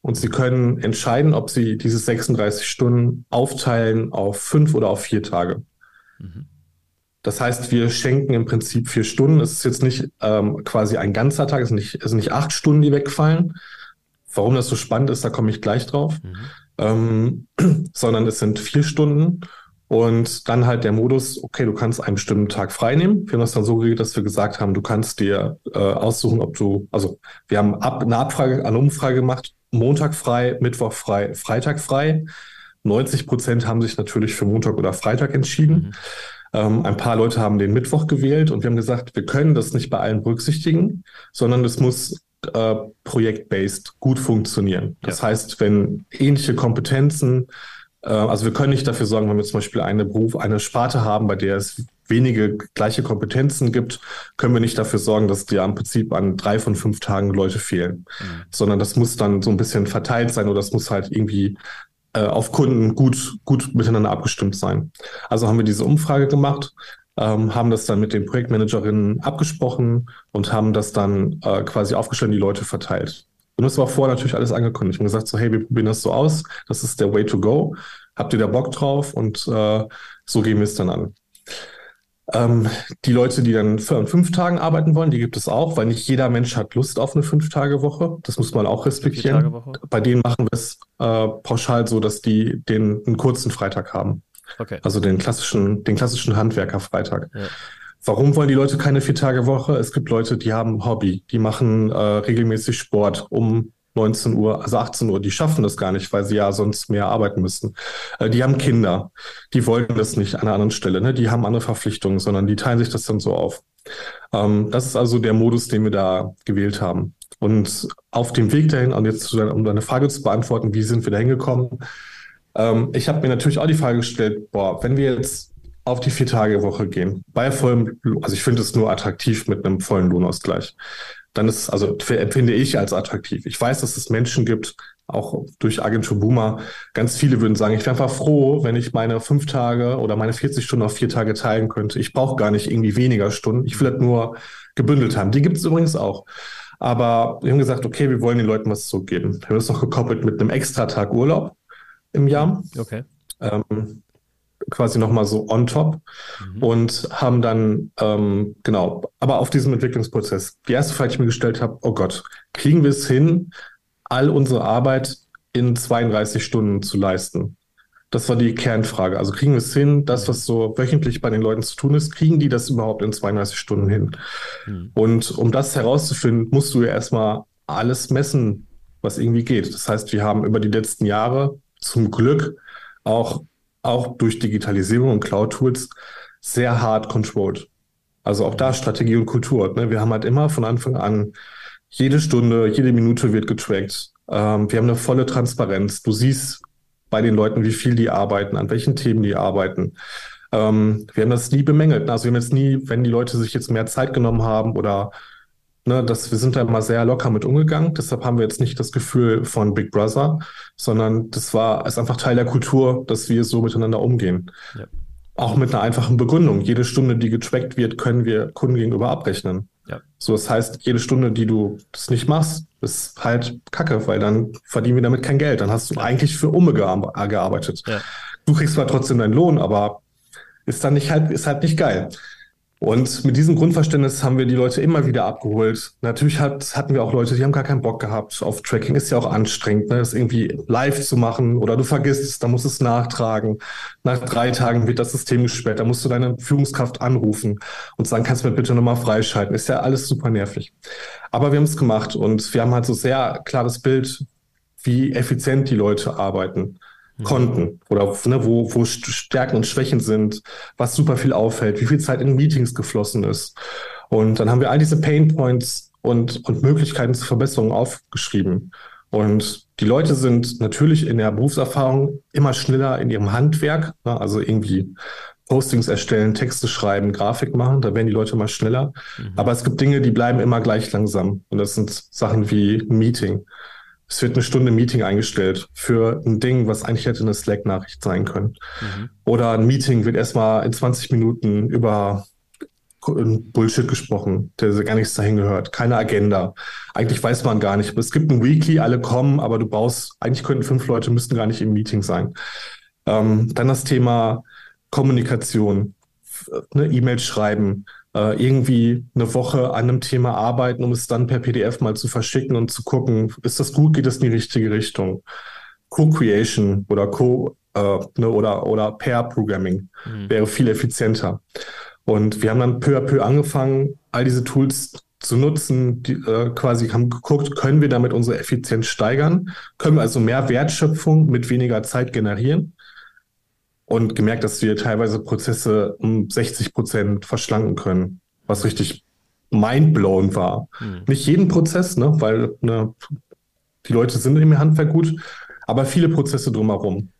und sie können entscheiden, ob sie diese 36 Stunden aufteilen auf fünf oder auf vier Tage. Mhm. Das heißt, wir schenken im Prinzip vier Stunden. Es ist jetzt nicht ähm, quasi ein ganzer Tag, es sind, nicht, es sind nicht acht Stunden, die wegfallen. Warum das so spannend ist, da komme ich gleich drauf. Mhm. Ähm, sondern es sind vier Stunden und dann halt der Modus, okay, du kannst einen bestimmten Tag frei nehmen. Wir haben das dann so geregelt, dass wir gesagt haben, du kannst dir äh, aussuchen, ob du, also wir haben ab, eine Abfrage, eine Umfrage gemacht, Montag frei, Mittwoch frei, Freitag frei. 90 Prozent haben sich natürlich für Montag oder Freitag entschieden. Mhm. Ähm, ein paar Leute haben den Mittwoch gewählt und wir haben gesagt, wir können das nicht bei allen berücksichtigen, sondern es muss äh, projektbased gut funktionieren. Das ja. heißt, wenn ähnliche Kompetenzen äh, also wir können nicht dafür sorgen, wenn wir zum Beispiel eine Beruf, eine Sparte haben, bei der es wenige gleiche Kompetenzen gibt, können wir nicht dafür sorgen, dass dir im Prinzip an drei von fünf Tagen Leute fehlen, mhm. sondern das muss dann so ein bisschen verteilt sein oder das muss halt irgendwie äh, auf Kunden gut, gut miteinander abgestimmt sein. Also haben wir diese Umfrage gemacht, ähm, haben das dann mit den Projektmanagerinnen abgesprochen und haben das dann äh, quasi aufgestellt die Leute verteilt. Und das war vorher natürlich alles angekündigt und gesagt so, hey, wir probieren das so aus, das ist der Way to go. Habt ihr da Bock drauf? Und äh, so gehen wir es dann an. Ähm, die Leute, die dann an fünf Tagen arbeiten wollen, die gibt es auch, weil nicht jeder Mensch hat Lust auf eine Fünf-Tage-Woche. Das muss man auch respektieren. Bei denen machen wir es äh, pauschal so, dass die den einen kurzen Freitag haben. Okay. Also den klassischen, den klassischen Handwerker-Freitag. Ja. Warum wollen die Leute keine Vier-Tage-Woche? Es gibt Leute, die haben Hobby, die machen äh, regelmäßig Sport um 19 Uhr, also 18 Uhr, die schaffen das gar nicht, weil sie ja sonst mehr arbeiten müssen. Äh, die haben Kinder, die wollen das nicht an einer anderen Stelle, ne? die haben andere Verpflichtungen, sondern die teilen sich das dann so auf. Ähm, das ist also der Modus, den wir da gewählt haben. Und auf dem Weg dahin, und jetzt um deine Frage zu beantworten, wie sind wir da hingekommen? Ähm, ich habe mir natürlich auch die Frage gestellt, boah, wenn wir jetzt auf die Vier-Tage-Woche gehen. Bei vollem, also ich finde es nur attraktiv mit einem vollen Lohnausgleich. Dann ist, also empfinde ich als attraktiv. Ich weiß, dass es Menschen gibt, auch durch Agentur Boomer, ganz viele würden sagen, ich wäre einfach froh, wenn ich meine fünf Tage oder meine 40 Stunden auf vier Tage teilen könnte. Ich brauche gar nicht irgendwie weniger Stunden. Ich will das nur gebündelt haben. Die gibt es übrigens auch. Aber wir haben gesagt, okay, wir wollen den Leuten was zurückgeben. Wir haben das noch gekoppelt mit einem extra Tag Urlaub im Jahr. Okay. Ähm, quasi nochmal so on top mhm. und haben dann, ähm, genau, aber auf diesem Entwicklungsprozess. Die erste Frage, die ich mir gestellt habe, oh Gott, kriegen wir es hin, all unsere Arbeit in 32 Stunden zu leisten? Das war die Kernfrage. Also kriegen wir es hin, das, was so wöchentlich bei den Leuten zu tun ist, kriegen die das überhaupt in 32 Stunden hin? Mhm. Und um das herauszufinden, musst du ja erstmal alles messen, was irgendwie geht. Das heißt, wir haben über die letzten Jahre zum Glück auch, auch durch Digitalisierung und Cloud-Tools sehr hart controlled. Also auch da Strategie und Kultur. Ne? Wir haben halt immer von Anfang an jede Stunde, jede Minute wird getrackt. Ähm, wir haben eine volle Transparenz. Du siehst bei den Leuten, wie viel die arbeiten, an welchen Themen die arbeiten. Ähm, wir haben das nie bemängelt. Also wir haben jetzt nie, wenn die Leute sich jetzt mehr Zeit genommen haben oder ne, das, wir sind da immer sehr locker mit umgegangen. Deshalb haben wir jetzt nicht das Gefühl von Big Brother, sondern das war ist einfach Teil der Kultur, dass wir so miteinander umgehen. Ja. Auch mit einer einfachen Begründung. Jede Stunde, die getrackt wird, können wir Kunden gegenüber abrechnen. Ja. So, das heißt, jede Stunde, die du das nicht machst, ist halt Kacke, weil dann verdienen wir damit kein Geld. Dann hast du eigentlich für Umme gearbeitet. Ja. Du kriegst zwar trotzdem deinen Lohn, aber ist dann nicht halt, ist halt nicht geil. Und mit diesem Grundverständnis haben wir die Leute immer wieder abgeholt. Natürlich hat, hatten wir auch Leute, die haben gar keinen Bock gehabt auf Tracking. Ist ja auch anstrengend, ne? das irgendwie live zu machen oder du vergisst es, da musst du es nachtragen. Nach drei Tagen wird das System gesperrt, da musst du deine Führungskraft anrufen und sagen, kannst du mir bitte nochmal freischalten. Ist ja alles super nervig. Aber wir haben es gemacht und wir haben halt so sehr klares Bild, wie effizient die Leute arbeiten. Mhm. konnten oder ne, wo, wo Stärken und Schwächen sind, was super viel auffällt, wie viel Zeit in Meetings geflossen ist. Und dann haben wir all diese Pain Points und, und Möglichkeiten zur Verbesserung aufgeschrieben. Und die Leute sind natürlich in der Berufserfahrung immer schneller in ihrem Handwerk, ne, also irgendwie Postings erstellen, Texte schreiben, Grafik machen, da werden die Leute immer schneller. Mhm. Aber es gibt Dinge, die bleiben immer gleich langsam. Und das sind Sachen wie Meeting es wird eine Stunde Meeting eingestellt für ein Ding, was eigentlich hätte eine Slack-Nachricht sein können. Mhm. Oder ein Meeting wird erstmal in 20 Minuten über Bullshit gesprochen, der gar nichts dahin gehört. Keine Agenda. Eigentlich weiß man gar nicht. Es gibt ein Weekly, alle kommen, aber du brauchst, eigentlich könnten fünf Leute, müssten gar nicht im Meeting sein. Ähm, dann das Thema Kommunikation, ne, E-Mails schreiben, äh, irgendwie eine Woche an einem Thema arbeiten, um es dann per PDF mal zu verschicken und zu gucken, ist das gut, geht es in die richtige Richtung? Co-Creation oder Co- äh, ne, oder, oder Pair-Programming mhm. wäre viel effizienter. Und wir haben dann peu à peu angefangen, all diese Tools zu nutzen, die äh, quasi haben geguckt, können wir damit unsere Effizienz steigern? Können wir also mehr Wertschöpfung mit weniger Zeit generieren? Und gemerkt, dass wir teilweise Prozesse um 60 Prozent verschlanken können, was richtig mindblown war. Mhm. Nicht jeden Prozess, ne, weil ne, die Leute sind im Handwerk gut, aber viele Prozesse drumherum.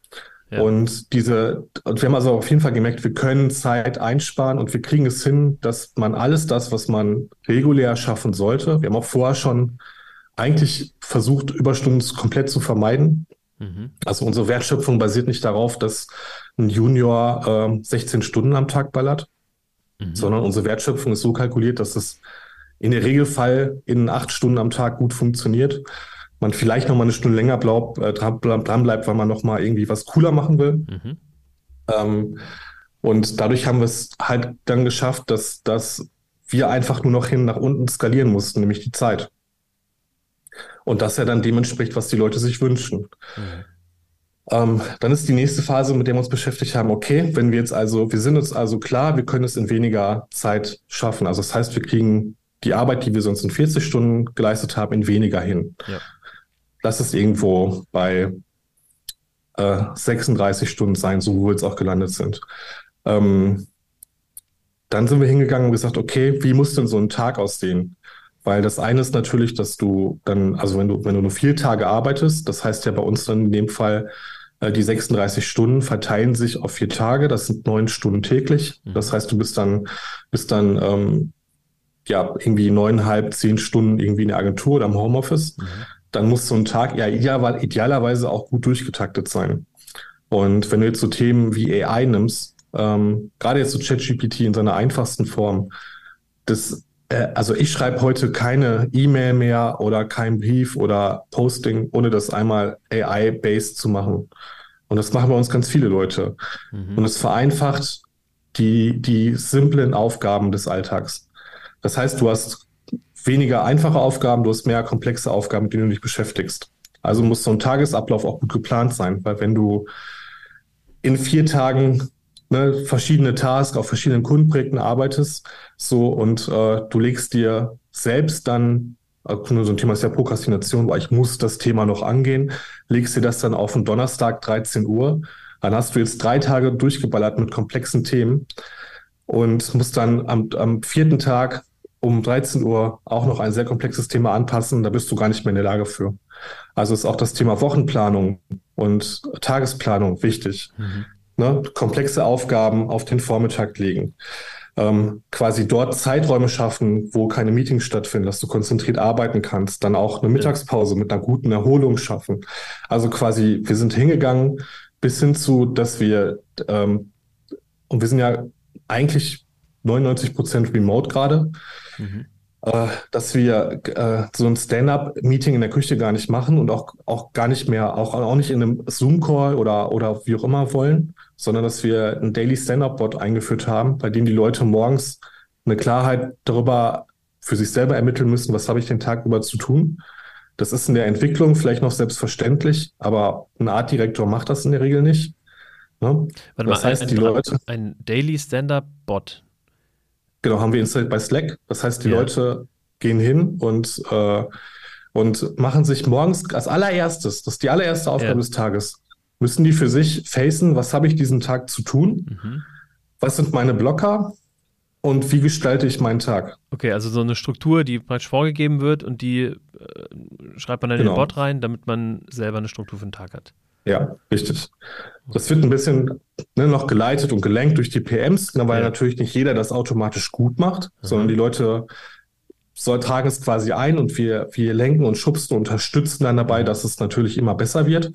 Ja. Und diese, und wir haben also auf jeden Fall gemerkt, wir können Zeit einsparen und wir kriegen es hin, dass man alles das, was man regulär schaffen sollte, wir haben auch vorher schon eigentlich versucht, Überstunden komplett zu vermeiden. Mhm. Also unsere Wertschöpfung basiert nicht darauf, dass ein Junior äh, 16 Stunden am Tag ballert, mhm. sondern unsere Wertschöpfung ist so kalkuliert, dass es in der Regelfall in acht Stunden am Tag gut funktioniert. Man vielleicht noch mal eine Stunde länger blaub, äh, dran, dran bleibt, weil man noch mal irgendwie was cooler machen will. Mhm. Ähm, und dadurch haben wir es halt dann geschafft, dass, dass wir einfach nur noch hin nach unten skalieren mussten, nämlich die Zeit. Und das ja dann dem entspricht, was die Leute sich wünschen. Mhm. Ähm, dann ist die nächste Phase, mit der wir uns beschäftigt haben, okay, wenn wir jetzt also, wir sind uns also klar, wir können es in weniger Zeit schaffen. Also das heißt, wir kriegen die Arbeit, die wir sonst in 40 Stunden geleistet haben, in weniger hin. Ja. Lass es irgendwo bei äh, 36 Stunden sein, so wo wir jetzt auch gelandet sind. Ähm, dann sind wir hingegangen und gesagt, okay, wie muss denn so ein Tag aussehen? Weil das eine ist natürlich, dass du dann, also wenn du, wenn du nur vier Tage arbeitest, das heißt ja bei uns dann in dem Fall, die 36 Stunden verteilen sich auf vier Tage, das sind neun Stunden täglich. Mhm. Das heißt, du bist dann, bist dann ähm, ja irgendwie neuneinhalb, zehn Stunden irgendwie in der Agentur oder im Homeoffice. Mhm. Dann muss so ein Tag ja ideal, idealerweise auch gut durchgetaktet sein. Und wenn du jetzt so Themen wie AI nimmst, ähm, gerade jetzt so ChatGPT in seiner einfachsten Form, das äh, also ich schreibe heute keine E-Mail mehr oder kein Brief oder Posting, ohne das einmal AI-based zu machen. Und das machen bei uns ganz viele Leute. Mhm. Und es vereinfacht die, die simplen Aufgaben des Alltags. Das heißt, du hast weniger einfache Aufgaben, du hast mehr komplexe Aufgaben, mit denen du dich beschäftigst. Also muss so ein Tagesablauf auch gut geplant sein, weil wenn du in vier Tagen ne, verschiedene Tasks auf verschiedenen Kundenprojekten arbeitest, so und äh, du legst dir selbst dann also so ein Thema ist ja Prokrastination, weil ich muss das Thema noch angehen, legst dir das dann auf den Donnerstag 13 Uhr, dann hast du jetzt drei Tage durchgeballert mit komplexen Themen und musst dann am, am vierten Tag um 13 Uhr auch noch ein sehr komplexes Thema anpassen, da bist du gar nicht mehr in der Lage für. Also ist auch das Thema Wochenplanung und Tagesplanung wichtig. Mhm. Ne? Komplexe Aufgaben auf den Vormittag legen ähm, quasi dort Zeiträume schaffen, wo keine Meetings stattfinden, dass du konzentriert arbeiten kannst, dann auch eine Mittagspause mit einer guten Erholung schaffen. Also quasi, wir sind hingegangen bis hin zu, dass wir, ähm, und wir sind ja eigentlich 99 Prozent remote gerade, mhm. äh, dass wir äh, so ein Stand-up-Meeting in der Küche gar nicht machen und auch, auch gar nicht mehr, auch, auch nicht in einem Zoom-Call oder, oder wie auch immer wollen, sondern dass wir ein Daily Stand-Up-Bot eingeführt haben, bei dem die Leute morgens eine Klarheit darüber für sich selber ermitteln müssen, was habe ich den Tag über zu tun. Das ist in der Entwicklung vielleicht noch selbstverständlich, aber ein Art-Direktor macht das in der Regel nicht. Ne? Warte das mal, heißt, ein, die Leute. Ein Daily Stand-Up-Bot. Genau, haben wir installiert bei Slack. Das heißt, die ja. Leute gehen hin und, äh, und machen sich morgens als allererstes, das ist die allererste Aufgabe ja. des Tages, müssen die für sich facen, was habe ich diesen Tag zu tun? Mhm. Was sind meine Blocker? Und wie gestalte ich meinen Tag? Okay, also so eine Struktur, die praktisch vorgegeben wird und die äh, schreibt man dann genau. in den genau. Bot rein, damit man selber eine Struktur für den Tag hat. Ja, richtig. Das wird ein bisschen ne, noch geleitet und gelenkt durch die PMs, ne, weil ja. natürlich nicht jeder das automatisch gut macht, mhm. sondern die Leute soll, tragen es quasi ein und wir, wir lenken und schubsen und unterstützen dann dabei, dass es natürlich immer besser wird.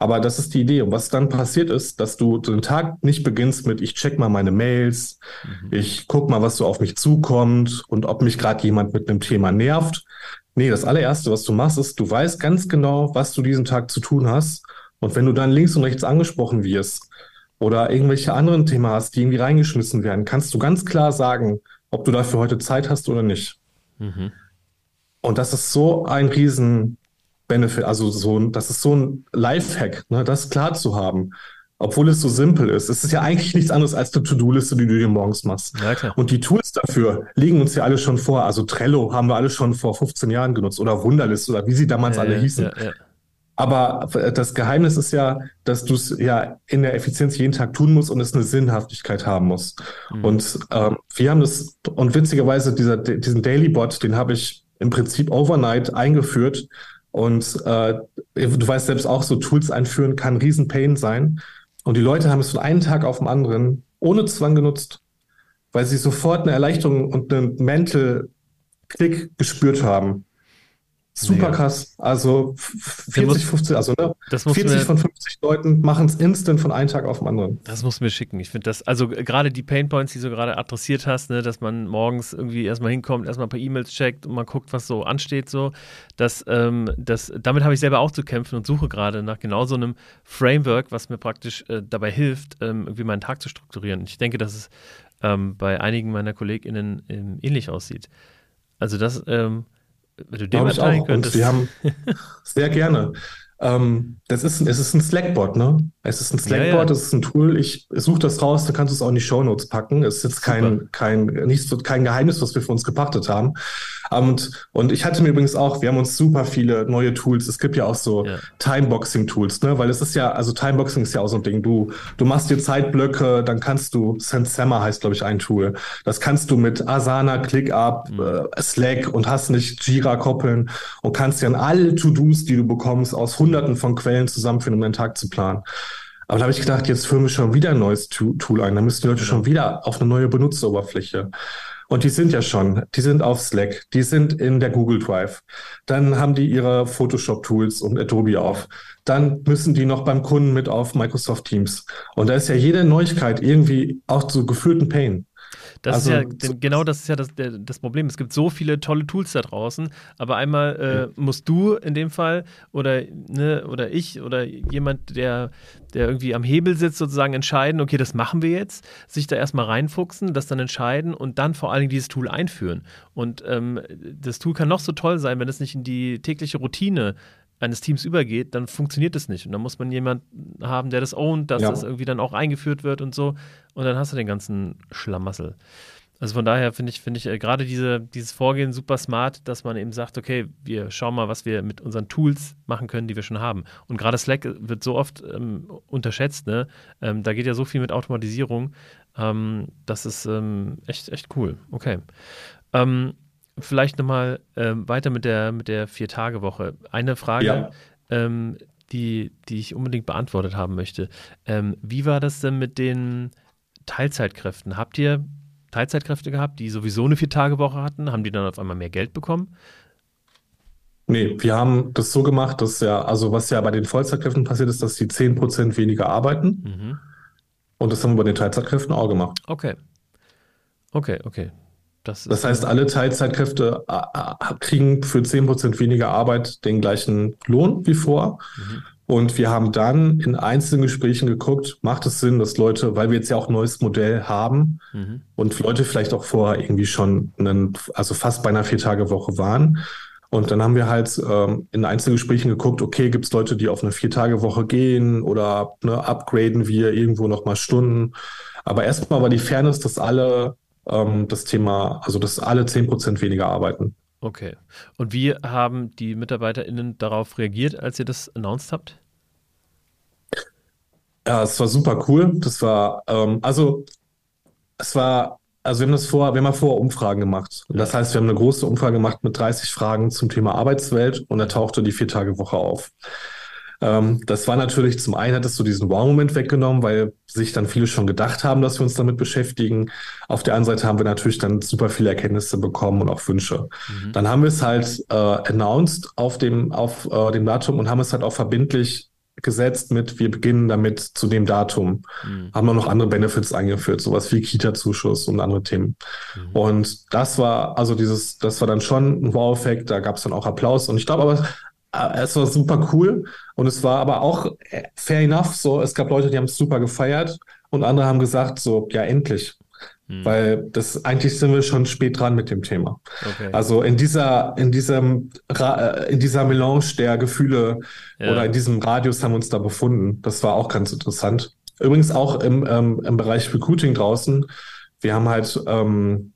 Aber das ist die Idee. Und was dann passiert ist, dass du den Tag nicht beginnst mit, ich check mal meine Mails, mhm. ich guck mal, was so auf mich zukommt und ob mich gerade jemand mit einem Thema nervt. Nee, das allererste, was du machst, ist, du weißt ganz genau, was du diesen Tag zu tun hast. Und wenn du dann links und rechts angesprochen wirst oder irgendwelche anderen Themen hast, die irgendwie reingeschmissen werden, kannst du ganz klar sagen, ob du dafür heute Zeit hast oder nicht. Mhm. Und das ist so ein riesen Benefit, also so ein, das ist so ein Lifehack, ne, das klar zu haben. Obwohl es so simpel ist. Es ist ja eigentlich nichts anderes als eine To-Do-Liste, die du dir morgens machst. Ja, und die Tools dafür liegen uns ja alle schon vor. Also Trello haben wir alle schon vor 15 Jahren genutzt oder Wunderlist oder wie sie damals ja, alle ja, hießen. Aber das Geheimnis ist ja, dass du es ja in der Effizienz jeden Tag tun musst und es eine Sinnhaftigkeit haben muss. Mhm. Und ähm, wir haben das, und witzigerweise dieser, diesen Daily Bot, den habe ich im Prinzip overnight eingeführt, und äh, du weißt selbst auch, so Tools einführen kann ein Riesen-Pain sein. Und die Leute haben es von einem Tag auf den anderen ohne Zwang genutzt, weil sie sofort eine Erleichterung und einen Mental Klick gespürt haben. Super krass. Also 40, muss, 50, also ne, 40 mir, von 50 Leuten machen es instant von einem Tag auf den anderen. Das muss mir schicken. Ich finde das, also gerade die Painpoints, die du gerade adressiert hast, ne, dass man morgens irgendwie erstmal hinkommt, erstmal ein paar E-Mails checkt und mal guckt, was so ansteht, so, das, ähm, das, damit habe ich selber auch zu kämpfen und suche gerade nach genau so einem Framework, was mir praktisch äh, dabei hilft, ähm, irgendwie meinen Tag zu strukturieren. Ich denke, dass es ähm, bei einigen meiner KollegInnen ähm, ähnlich aussieht. Also das, ähm, wenn du dem erteilen könntest. Und wir haben sehr gerne. Ähm, das ist, es ist ein Slackbot, ne? Es ist ein Slackbot, ja, ja. es ist ein Tool. Ich suche das raus, dann kannst du es auch in die Show Notes packen. Es ist jetzt kein, kein, nicht so, kein Geheimnis, was wir für uns gepachtet haben. Und, und ich hatte mir übrigens auch, wir haben uns super viele neue Tools. Es gibt ja auch so ja. Timeboxing-Tools, ne? Weil es ist ja, also Timeboxing ist ja auch so ein Ding. Du, du machst dir Zeitblöcke, dann kannst du, Sensema heißt, glaube ich, ein Tool. Das kannst du mit Asana, ClickUp, mhm. äh, Slack und hast nicht Jira koppeln und kannst dir an alle To-Dos, die du bekommst, aus hunderten von Quellen zusammenführen, um deinen Tag zu planen. Aber da habe ich gedacht, jetzt führen wir schon wieder ein neues Tool ein. Da müssen die Leute schon wieder auf eine neue Benutzeroberfläche. Und die sind ja schon, die sind auf Slack, die sind in der Google Drive. Dann haben die ihre Photoshop-Tools und Adobe auf. Dann müssen die noch beim Kunden mit auf Microsoft Teams. Und da ist ja jede Neuigkeit irgendwie auch zu gefühlten Pain. Das also, ist ja, genau das ist ja das, der, das Problem. Es gibt so viele tolle Tools da draußen, aber einmal äh, ja. musst du in dem Fall oder, ne, oder ich oder jemand, der, der irgendwie am Hebel sitzt, sozusagen entscheiden, okay, das machen wir jetzt, sich da erstmal reinfuchsen, das dann entscheiden und dann vor allen Dingen dieses Tool einführen. Und ähm, das Tool kann noch so toll sein, wenn es nicht in die tägliche Routine eines Teams übergeht, dann funktioniert das nicht. Und dann muss man jemanden haben, der das ownt, dass ja. das irgendwie dann auch eingeführt wird und so. Und dann hast du den ganzen Schlamassel. Also von daher finde ich, finde ich äh, gerade diese, dieses Vorgehen super smart, dass man eben sagt, okay, wir schauen mal, was wir mit unseren Tools machen können, die wir schon haben. Und gerade Slack wird so oft ähm, unterschätzt, ne? Ähm, da geht ja so viel mit Automatisierung. Ähm, das ist ähm, echt, echt cool. Okay. Ähm, vielleicht nochmal ähm, weiter mit der, mit der Vier-Tage-Woche. Eine Frage, ja. ähm, die, die ich unbedingt beantwortet haben möchte. Ähm, wie war das denn mit den Teilzeitkräften? Habt ihr Teilzeitkräfte gehabt, die sowieso eine Vier-Tage-Woche hatten? Haben die dann auf einmal mehr Geld bekommen? Nee, wir haben das so gemacht, dass ja, also was ja bei den Vollzeitkräften passiert ist, dass die 10% weniger arbeiten. Mhm. Und das haben wir bei den Teilzeitkräften auch gemacht. Okay. Okay, okay. Das, das heißt, alle Teilzeitkräfte äh, äh, kriegen für 10% weniger Arbeit den gleichen Lohn wie vor. Mhm. Und wir haben dann in einzelnen Gesprächen geguckt, macht es Sinn, dass Leute, weil wir jetzt ja auch ein neues Modell haben mhm. und Leute vielleicht auch vorher irgendwie schon, einen, also fast bei einer Vier-Tage-Woche waren. Und dann haben wir halt ähm, in einzelnen Gesprächen geguckt, okay, gibt es Leute, die auf eine Vier-Tage-Woche gehen oder ne, upgraden wir irgendwo nochmal Stunden. Aber erstmal war die Fairness, dass alle ähm, das Thema, also dass alle 10% weniger arbeiten. Okay. Und wie haben die MitarbeiterInnen darauf reagiert, als ihr das announced habt? Ja, es war super cool. Das war, ähm, also es war, also wir haben das vor, wir haben mal vor Umfragen gemacht. Ja. Das heißt, wir haben eine große Umfrage gemacht mit 30 Fragen zum Thema Arbeitswelt und da tauchte die Vier-Tage-Woche auf. Ähm, das war natürlich, zum einen hattest du diesen Wow-Moment weggenommen, weil sich dann viele schon gedacht haben, dass wir uns damit beschäftigen. Auf der anderen Seite haben wir natürlich dann super viele Erkenntnisse bekommen und auch Wünsche. Mhm. Dann haben wir es halt äh, announced auf dem, auf äh, dem Datum und haben es halt auch verbindlich gesetzt mit, wir beginnen damit zu dem Datum. Mhm. Haben wir noch andere Benefits eingeführt, sowas wie Kita-Zuschuss und andere Themen. Mhm. Und das war, also dieses, das war dann schon ein Wow-Effekt, da gab es dann auch Applaus. Und ich glaube aber, es war super cool und es war aber auch äh, fair enough. So, es gab Leute, die haben es super gefeiert und andere haben gesagt, so, ja, endlich. Hm. Weil das eigentlich sind wir schon spät dran mit dem Thema. Okay. Also in dieser, in diesem, äh, in dieser Melange der Gefühle ja. oder in diesem Radius haben wir uns da befunden. Das war auch ganz interessant. Übrigens auch im, ähm, im Bereich Recruiting draußen. Wir haben halt ähm,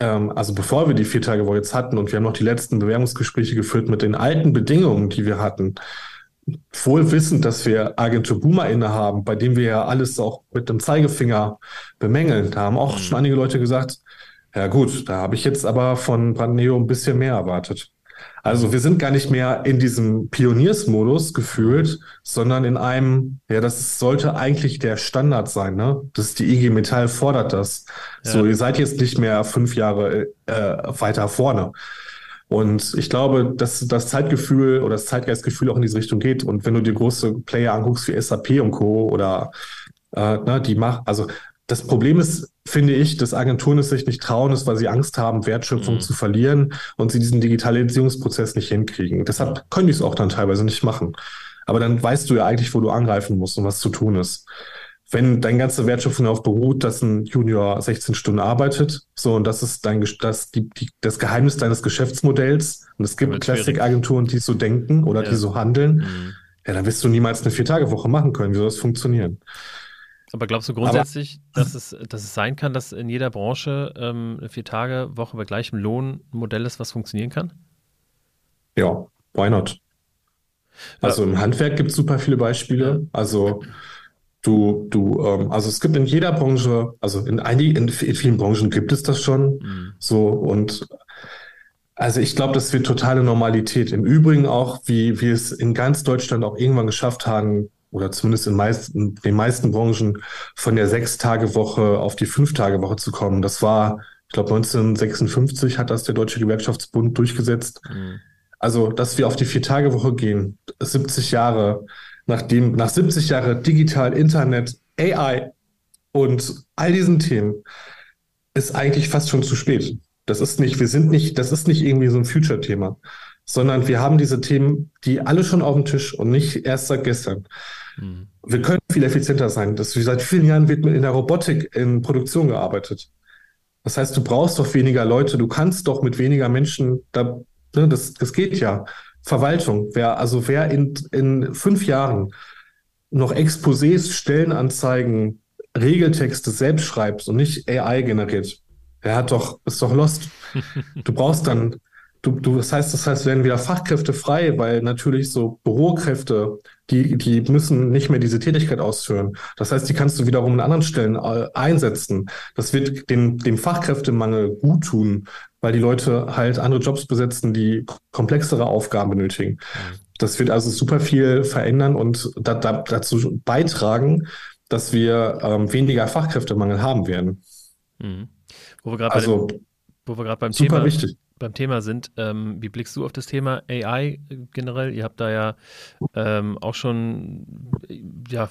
also bevor wir die vier Tage Woche jetzt hatten und wir haben noch die letzten Bewerbungsgespräche geführt mit den alten Bedingungen, die wir hatten, wohl wissend, dass wir Agentur Boomer inne haben, bei dem wir ja alles auch mit dem Zeigefinger bemängeln. Da haben auch mhm. schon einige Leute gesagt, ja gut, da habe ich jetzt aber von Brandneo ein bisschen mehr erwartet. Also wir sind gar nicht mehr in diesem Pioniersmodus gefühlt, sondern in einem, ja, das sollte eigentlich der Standard sein, ne? Das ist die IG Metall fordert das. Ja. So, ihr seid jetzt nicht mehr fünf Jahre äh, weiter vorne. Und ich glaube, dass das Zeitgefühl oder das Zeitgeistgefühl auch in diese Richtung geht. Und wenn du dir große Player anguckst wie SAP und Co. oder äh, ne, die machen, also das Problem ist, finde ich, dass Agenturen es sich nicht trauen, ist, weil sie Angst haben, Wertschöpfung mhm. zu verlieren und sie diesen Digitalisierungsprozess nicht hinkriegen. Deshalb ja. können die es auch dann teilweise nicht machen. Aber dann weißt du ja eigentlich, wo du angreifen musst und was zu tun ist. Wenn deine ganze Wertschöpfung darauf beruht, dass ein Junior 16 Stunden arbeitet, so und das ist dein das, die, die, das Geheimnis deines Geschäftsmodells, und es gibt Classic-Agenturen, die so denken oder ja. die so handeln, mhm. ja, dann wirst du niemals eine Vier-Tage-Woche machen können. Wie soll das funktionieren? Aber glaubst du grundsätzlich, Aber, dass, es, dass es sein kann, dass in jeder Branche ähm, eine Vier-Tage-Woche bei gleichem Lohn ein Modell ist, was funktionieren kann? Ja, why not? Also im Handwerk gibt es super viele Beispiele. Also du, du, ähm, also es gibt in jeder Branche, also in einigen, in, in vielen Branchen gibt es das schon. Mhm. So und also ich glaube, das wird totale Normalität. Im Übrigen auch, wie wir es in ganz Deutschland auch irgendwann geschafft haben, oder zumindest in, meisten, den meisten Branchen von der Sechs-Tage-Woche auf die Fünf-Tage-Woche zu kommen. Das war, ich glaube, 1956 hat das der Deutsche Gewerkschaftsbund durchgesetzt. Mhm. Also, dass wir auf die Vier-Tage-Woche gehen, 70 Jahre, nachdem, nach 70 Jahren digital, Internet, AI und all diesen Themen, ist eigentlich fast schon zu spät. Das ist nicht, wir sind nicht, das ist nicht irgendwie so ein Future-Thema, sondern wir haben diese Themen, die alle schon auf dem Tisch und nicht erst seit gestern. Mhm. Wir können viel effizienter sein. Das, seit vielen Jahren wird in der Robotik in Produktion gearbeitet. Das heißt, du brauchst doch weniger Leute, du kannst doch mit weniger Menschen, da, ne, das, das geht ja. Verwaltung, wer, also wer in, in fünf Jahren noch Exposés, Stellenanzeigen, Regeltexte selbst schreibt und nicht AI generiert, der hat doch, ist doch lost. Du brauchst dann, du, du, das heißt, das heißt, werden wieder Fachkräfte frei, weil natürlich so Bürokräfte, die, die müssen nicht mehr diese Tätigkeit ausführen. Das heißt, die kannst du wiederum in anderen Stellen äh, einsetzen. Das wird dem, dem Fachkräftemangel gut tun, weil die Leute halt andere Jobs besetzen, die komplexere Aufgaben benötigen. Mhm. Das wird also super viel verändern und da, da, dazu beitragen, dass wir ähm, weniger Fachkräftemangel haben werden. Mhm. Wo wir gerade also, bei wo wir gerade beim Thema, wichtig. Beim Thema sind, ähm, wie blickst du auf das Thema AI generell? Ihr habt da ja ähm, auch schon ja,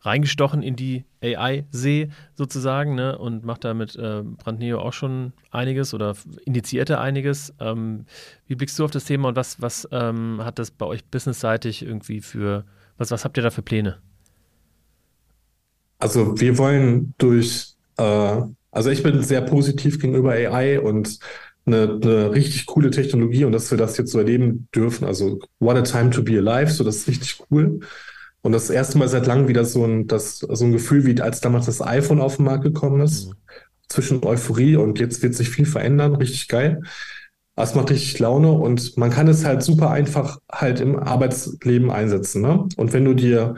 reingestochen in die AI-See sozusagen ne? und macht da mit äh, Brandneo auch schon einiges oder initiierte einiges. Ähm, wie blickst du auf das Thema und was, was ähm, hat das bei euch businessseitig irgendwie für, was, was habt ihr da für Pläne? Also wir wollen durch, äh, also ich bin sehr positiv gegenüber AI und eine, eine, richtig coole Technologie und dass wir das jetzt so erleben dürfen. Also what a time to be alive, so das ist richtig cool. Und das erste Mal seit langem wieder so ein, das, so ein Gefühl, wie als damals das iPhone auf den Markt gekommen ist. Mhm. Zwischen Euphorie und jetzt wird sich viel verändern. Richtig geil. Das macht richtig Laune und man kann es halt super einfach halt im Arbeitsleben einsetzen. Ne? Und wenn du dir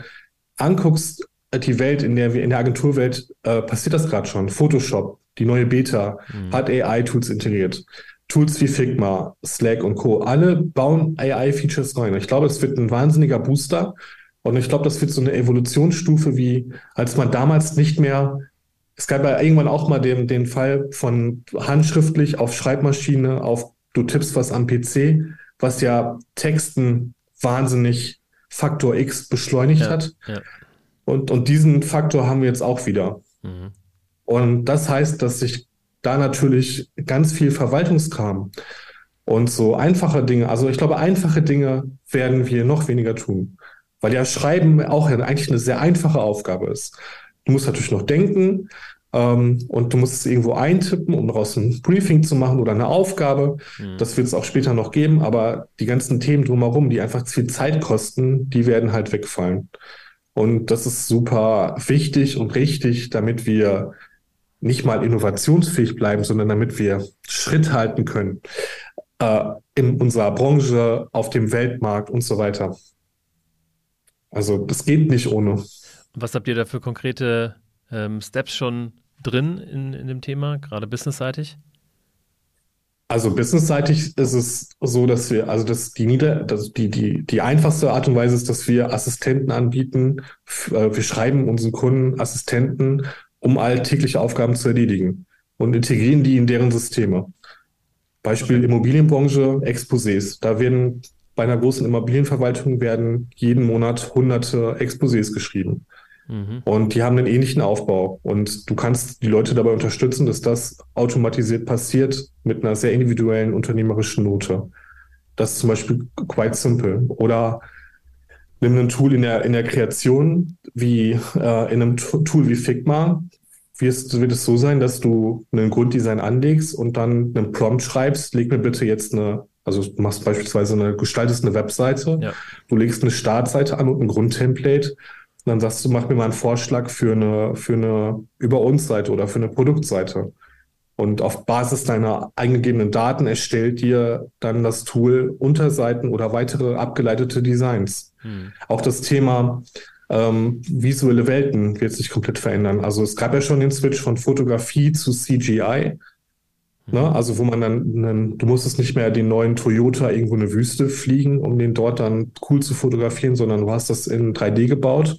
anguckst, die Welt, in der wir in der Agenturwelt äh, passiert das gerade schon. Photoshop, die neue Beta, mhm. hat AI-Tools integriert. Tools wie Figma, Slack und Co. Alle bauen AI-Features rein. Ich glaube, es wird ein wahnsinniger Booster und ich glaube, das wird so eine Evolutionsstufe, wie als man damals nicht mehr, es gab ja irgendwann auch mal den, den Fall von handschriftlich auf Schreibmaschine, auf du tippst was am PC, was ja Texten wahnsinnig Faktor X beschleunigt ja, hat. Ja. Und, und diesen Faktor haben wir jetzt auch wieder. Mhm. Und das heißt, dass sich da natürlich ganz viel Verwaltungskram und so einfache Dinge, also ich glaube, einfache Dinge werden wir noch weniger tun. Weil ja Schreiben auch eigentlich eine sehr einfache Aufgabe ist. Du musst natürlich noch denken ähm, und du musst es irgendwo eintippen, um daraus ein Briefing zu machen oder eine Aufgabe. Mhm. Das wird es auch später noch geben, aber die ganzen Themen drumherum, die einfach zu viel Zeit kosten, die werden halt wegfallen. Und das ist super wichtig und richtig, damit wir nicht mal innovationsfähig bleiben, sondern damit wir Schritt halten können äh, in unserer Branche, auf dem Weltmarkt und so weiter. Also das geht nicht ohne. Was habt ihr da für konkrete ähm, Steps schon drin in, in dem Thema, gerade businessseitig? Also businessseitig ist es so, dass wir, also dass die nieder, dass die, die, die einfachste Art und Weise ist, dass wir Assistenten anbieten. Äh, wir schreiben unseren Kunden Assistenten, um alltägliche Aufgaben zu erledigen und integrieren die in deren Systeme. Beispiel. Immobilienbranche, Exposés. Da werden bei einer großen Immobilienverwaltung werden jeden Monat hunderte Exposés geschrieben. Mhm. Und die haben einen ähnlichen Aufbau. Und du kannst die Leute dabei unterstützen, dass das automatisiert passiert mit einer sehr individuellen unternehmerischen Note. Das ist zum Beispiel quite simple. Oder nimm ein Tool in der, in der Kreation, wie äh, in einem Tool wie Figma, wirst, wird es so sein, dass du einen Grunddesign anlegst und dann einen Prompt schreibst, leg mir bitte jetzt eine also du machst beispielsweise eine, gestaltest eine Webseite, ja. du legst eine Startseite an und ein Grundtemplate. Und dann sagst du, mach mir mal einen Vorschlag für eine, für eine Über uns Seite oder für eine Produktseite. Und auf Basis deiner eingegebenen Daten erstellt dir dann das Tool Unterseiten oder weitere abgeleitete Designs. Hm. Auch das Thema ähm, visuelle Welten wird sich komplett verändern. Also es gab ja schon den Switch von Fotografie zu CGI. Ne? Mhm. Also wo man dann, du musstest nicht mehr den neuen Toyota irgendwo in eine Wüste fliegen, um den dort dann cool zu fotografieren, sondern du hast das in 3D gebaut.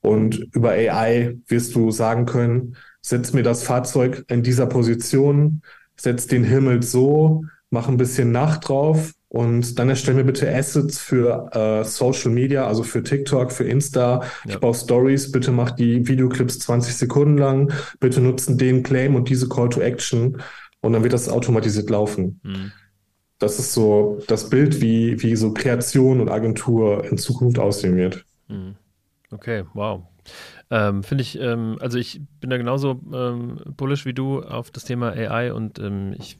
Und über AI wirst du sagen können, setz mir das Fahrzeug in dieser Position, setz den Himmel so, mach ein bisschen Nacht drauf Und dann erstell mir bitte Assets für äh, Social Media, also für TikTok, für Insta. Ja. Ich baue Stories, bitte mach die Videoclips 20 Sekunden lang, bitte nutzen den Claim und diese Call to Action und dann wird das automatisiert laufen. Mhm. Das ist so das Bild, wie, wie so Kreation und Agentur in Zukunft aussehen wird. Mhm. Okay, wow. Ähm, Finde ich, ähm, also ich bin da genauso ähm, bullish wie du auf das Thema AI und ähm, ich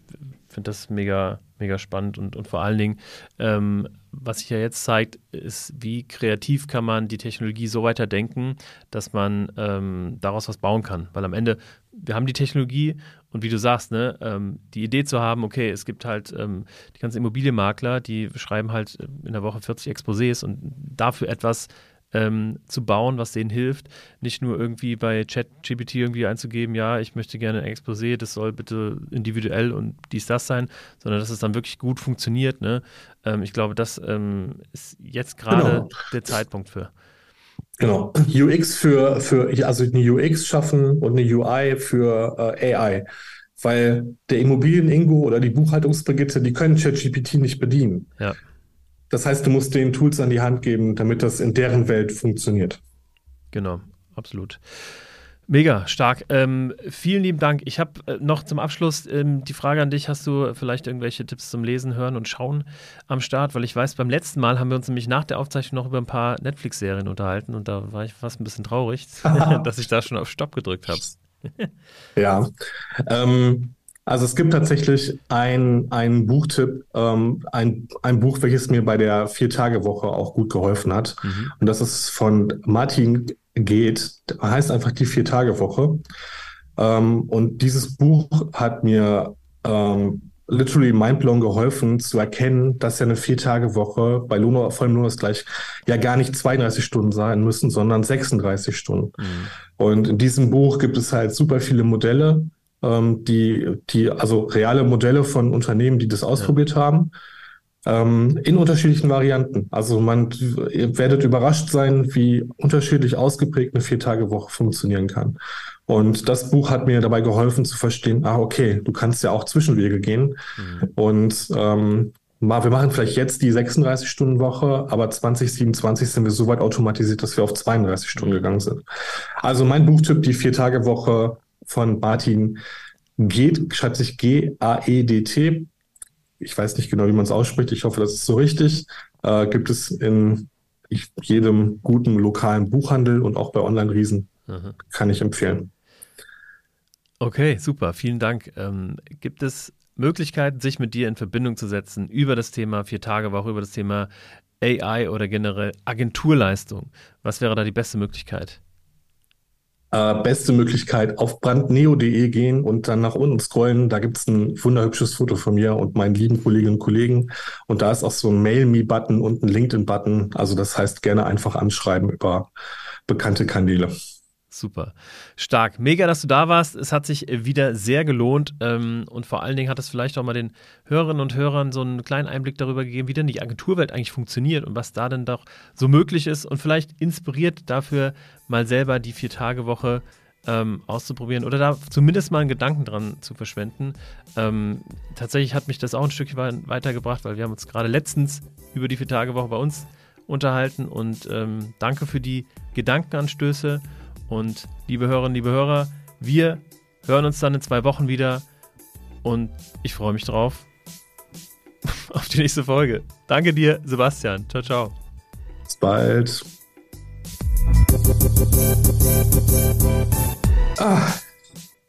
finde das mega, mega spannend und, und vor allen Dingen, ähm, was sich ja jetzt zeigt, ist, wie kreativ kann man die Technologie so weiterdenken, dass man ähm, daraus was bauen kann. Weil am Ende, wir haben die Technologie und wie du sagst, ne, ähm, die Idee zu haben, okay, es gibt halt ähm, die ganzen Immobilienmakler, die schreiben halt in der Woche 40 Exposés und dafür etwas ähm, zu bauen, was denen hilft. Nicht nur irgendwie bei ChatGPT irgendwie einzugeben, ja, ich möchte gerne ein Exposé, das soll bitte individuell und dies, das sein, sondern dass es dann wirklich gut funktioniert. Ne? Ähm, ich glaube, das ähm, ist jetzt gerade genau. der Zeitpunkt für. Genau. UX für, für, also eine UX schaffen und eine UI für äh, AI. Weil der Immobilien-Ingo oder die Buchhaltungsbrigitte, die können ChatGPT nicht bedienen. Ja. Das heißt, du musst den Tools an die Hand geben, damit das in deren Welt funktioniert. Genau, absolut. Mega stark. Ähm, vielen lieben Dank. Ich habe äh, noch zum Abschluss ähm, die Frage an dich: Hast du vielleicht irgendwelche Tipps zum Lesen, Hören und Schauen am Start? Weil ich weiß, beim letzten Mal haben wir uns nämlich nach der Aufzeichnung noch über ein paar Netflix-Serien unterhalten und da war ich fast ein bisschen traurig, dass ich da schon auf Stopp gedrückt habe. ja. Ähm, also es gibt tatsächlich ein, ein Buchtipp, ähm, ein, ein Buch, welches mir bei der Vier-Tage-Woche auch gut geholfen hat. Mhm. Und das ist von Martin Geht, heißt einfach die Vier-Tage-Woche. Ähm, und dieses Buch hat mir ähm, literally mindblown geholfen zu erkennen, dass ja eine Vier-Tage-Woche bei Luno, vor allem gleich ja gar nicht 32 Stunden sein müssen, sondern 36 Stunden. Mhm. Und in diesem Buch gibt es halt super viele Modelle, ähm, die, die, also reale Modelle von Unternehmen, die das ausprobiert ja. haben, ähm, in unterschiedlichen Varianten. Also man, ihr werdet überrascht sein, wie unterschiedlich ausgeprägt eine Vier-Tage-Woche funktionieren kann. Und das Buch hat mir dabei geholfen zu verstehen, ah, okay, du kannst ja auch Zwischenwege gehen. Mhm. Und ähm, wir machen vielleicht jetzt die 36-Stunden-Woche, aber 2027 sind wir so weit automatisiert, dass wir auf 32 Stunden gegangen sind. Also mein Buchtipp, die Vier-Tage-Woche, von Martin geht, schreibt sich G-A-E-D-T. Ich weiß nicht genau, wie man es ausspricht. Ich hoffe, das ist so richtig. Äh, gibt es in jedem guten lokalen Buchhandel und auch bei Online-Riesen. Kann ich empfehlen. Okay, super. Vielen Dank. Ähm, gibt es Möglichkeiten, sich mit dir in Verbindung zu setzen über das Thema Vier-Tage-Woche, über das Thema AI oder generell Agenturleistung? Was wäre da die beste Möglichkeit? Äh, beste Möglichkeit auf brandneo.de gehen und dann nach unten scrollen. Da gibt es ein wunderhübsches Foto von mir und meinen lieben Kolleginnen und Kollegen. Und da ist auch so ein Mail-Me-Button und ein LinkedIn-Button. Also das heißt, gerne einfach anschreiben über bekannte Kanäle. Super. Stark. Mega, dass du da warst. Es hat sich wieder sehr gelohnt. Ähm, und vor allen Dingen hat es vielleicht auch mal den Hörerinnen und Hörern so einen kleinen Einblick darüber gegeben, wie denn die Agenturwelt eigentlich funktioniert und was da denn doch so möglich ist. Und vielleicht inspiriert dafür mal selber die Vier-Tage-Woche ähm, auszuprobieren oder da zumindest mal einen Gedanken dran zu verschwenden. Ähm, tatsächlich hat mich das auch ein Stückchen weitergebracht, weil wir haben uns gerade letztens über die Vier-Tage-Woche bei uns unterhalten. Und ähm, danke für die Gedankenanstöße. Und liebe Hörerinnen, liebe Hörer, wir hören uns dann in zwei Wochen wieder und ich freue mich drauf auf die nächste Folge. Danke dir, Sebastian. Ciao, ciao. Bis bald. Ah.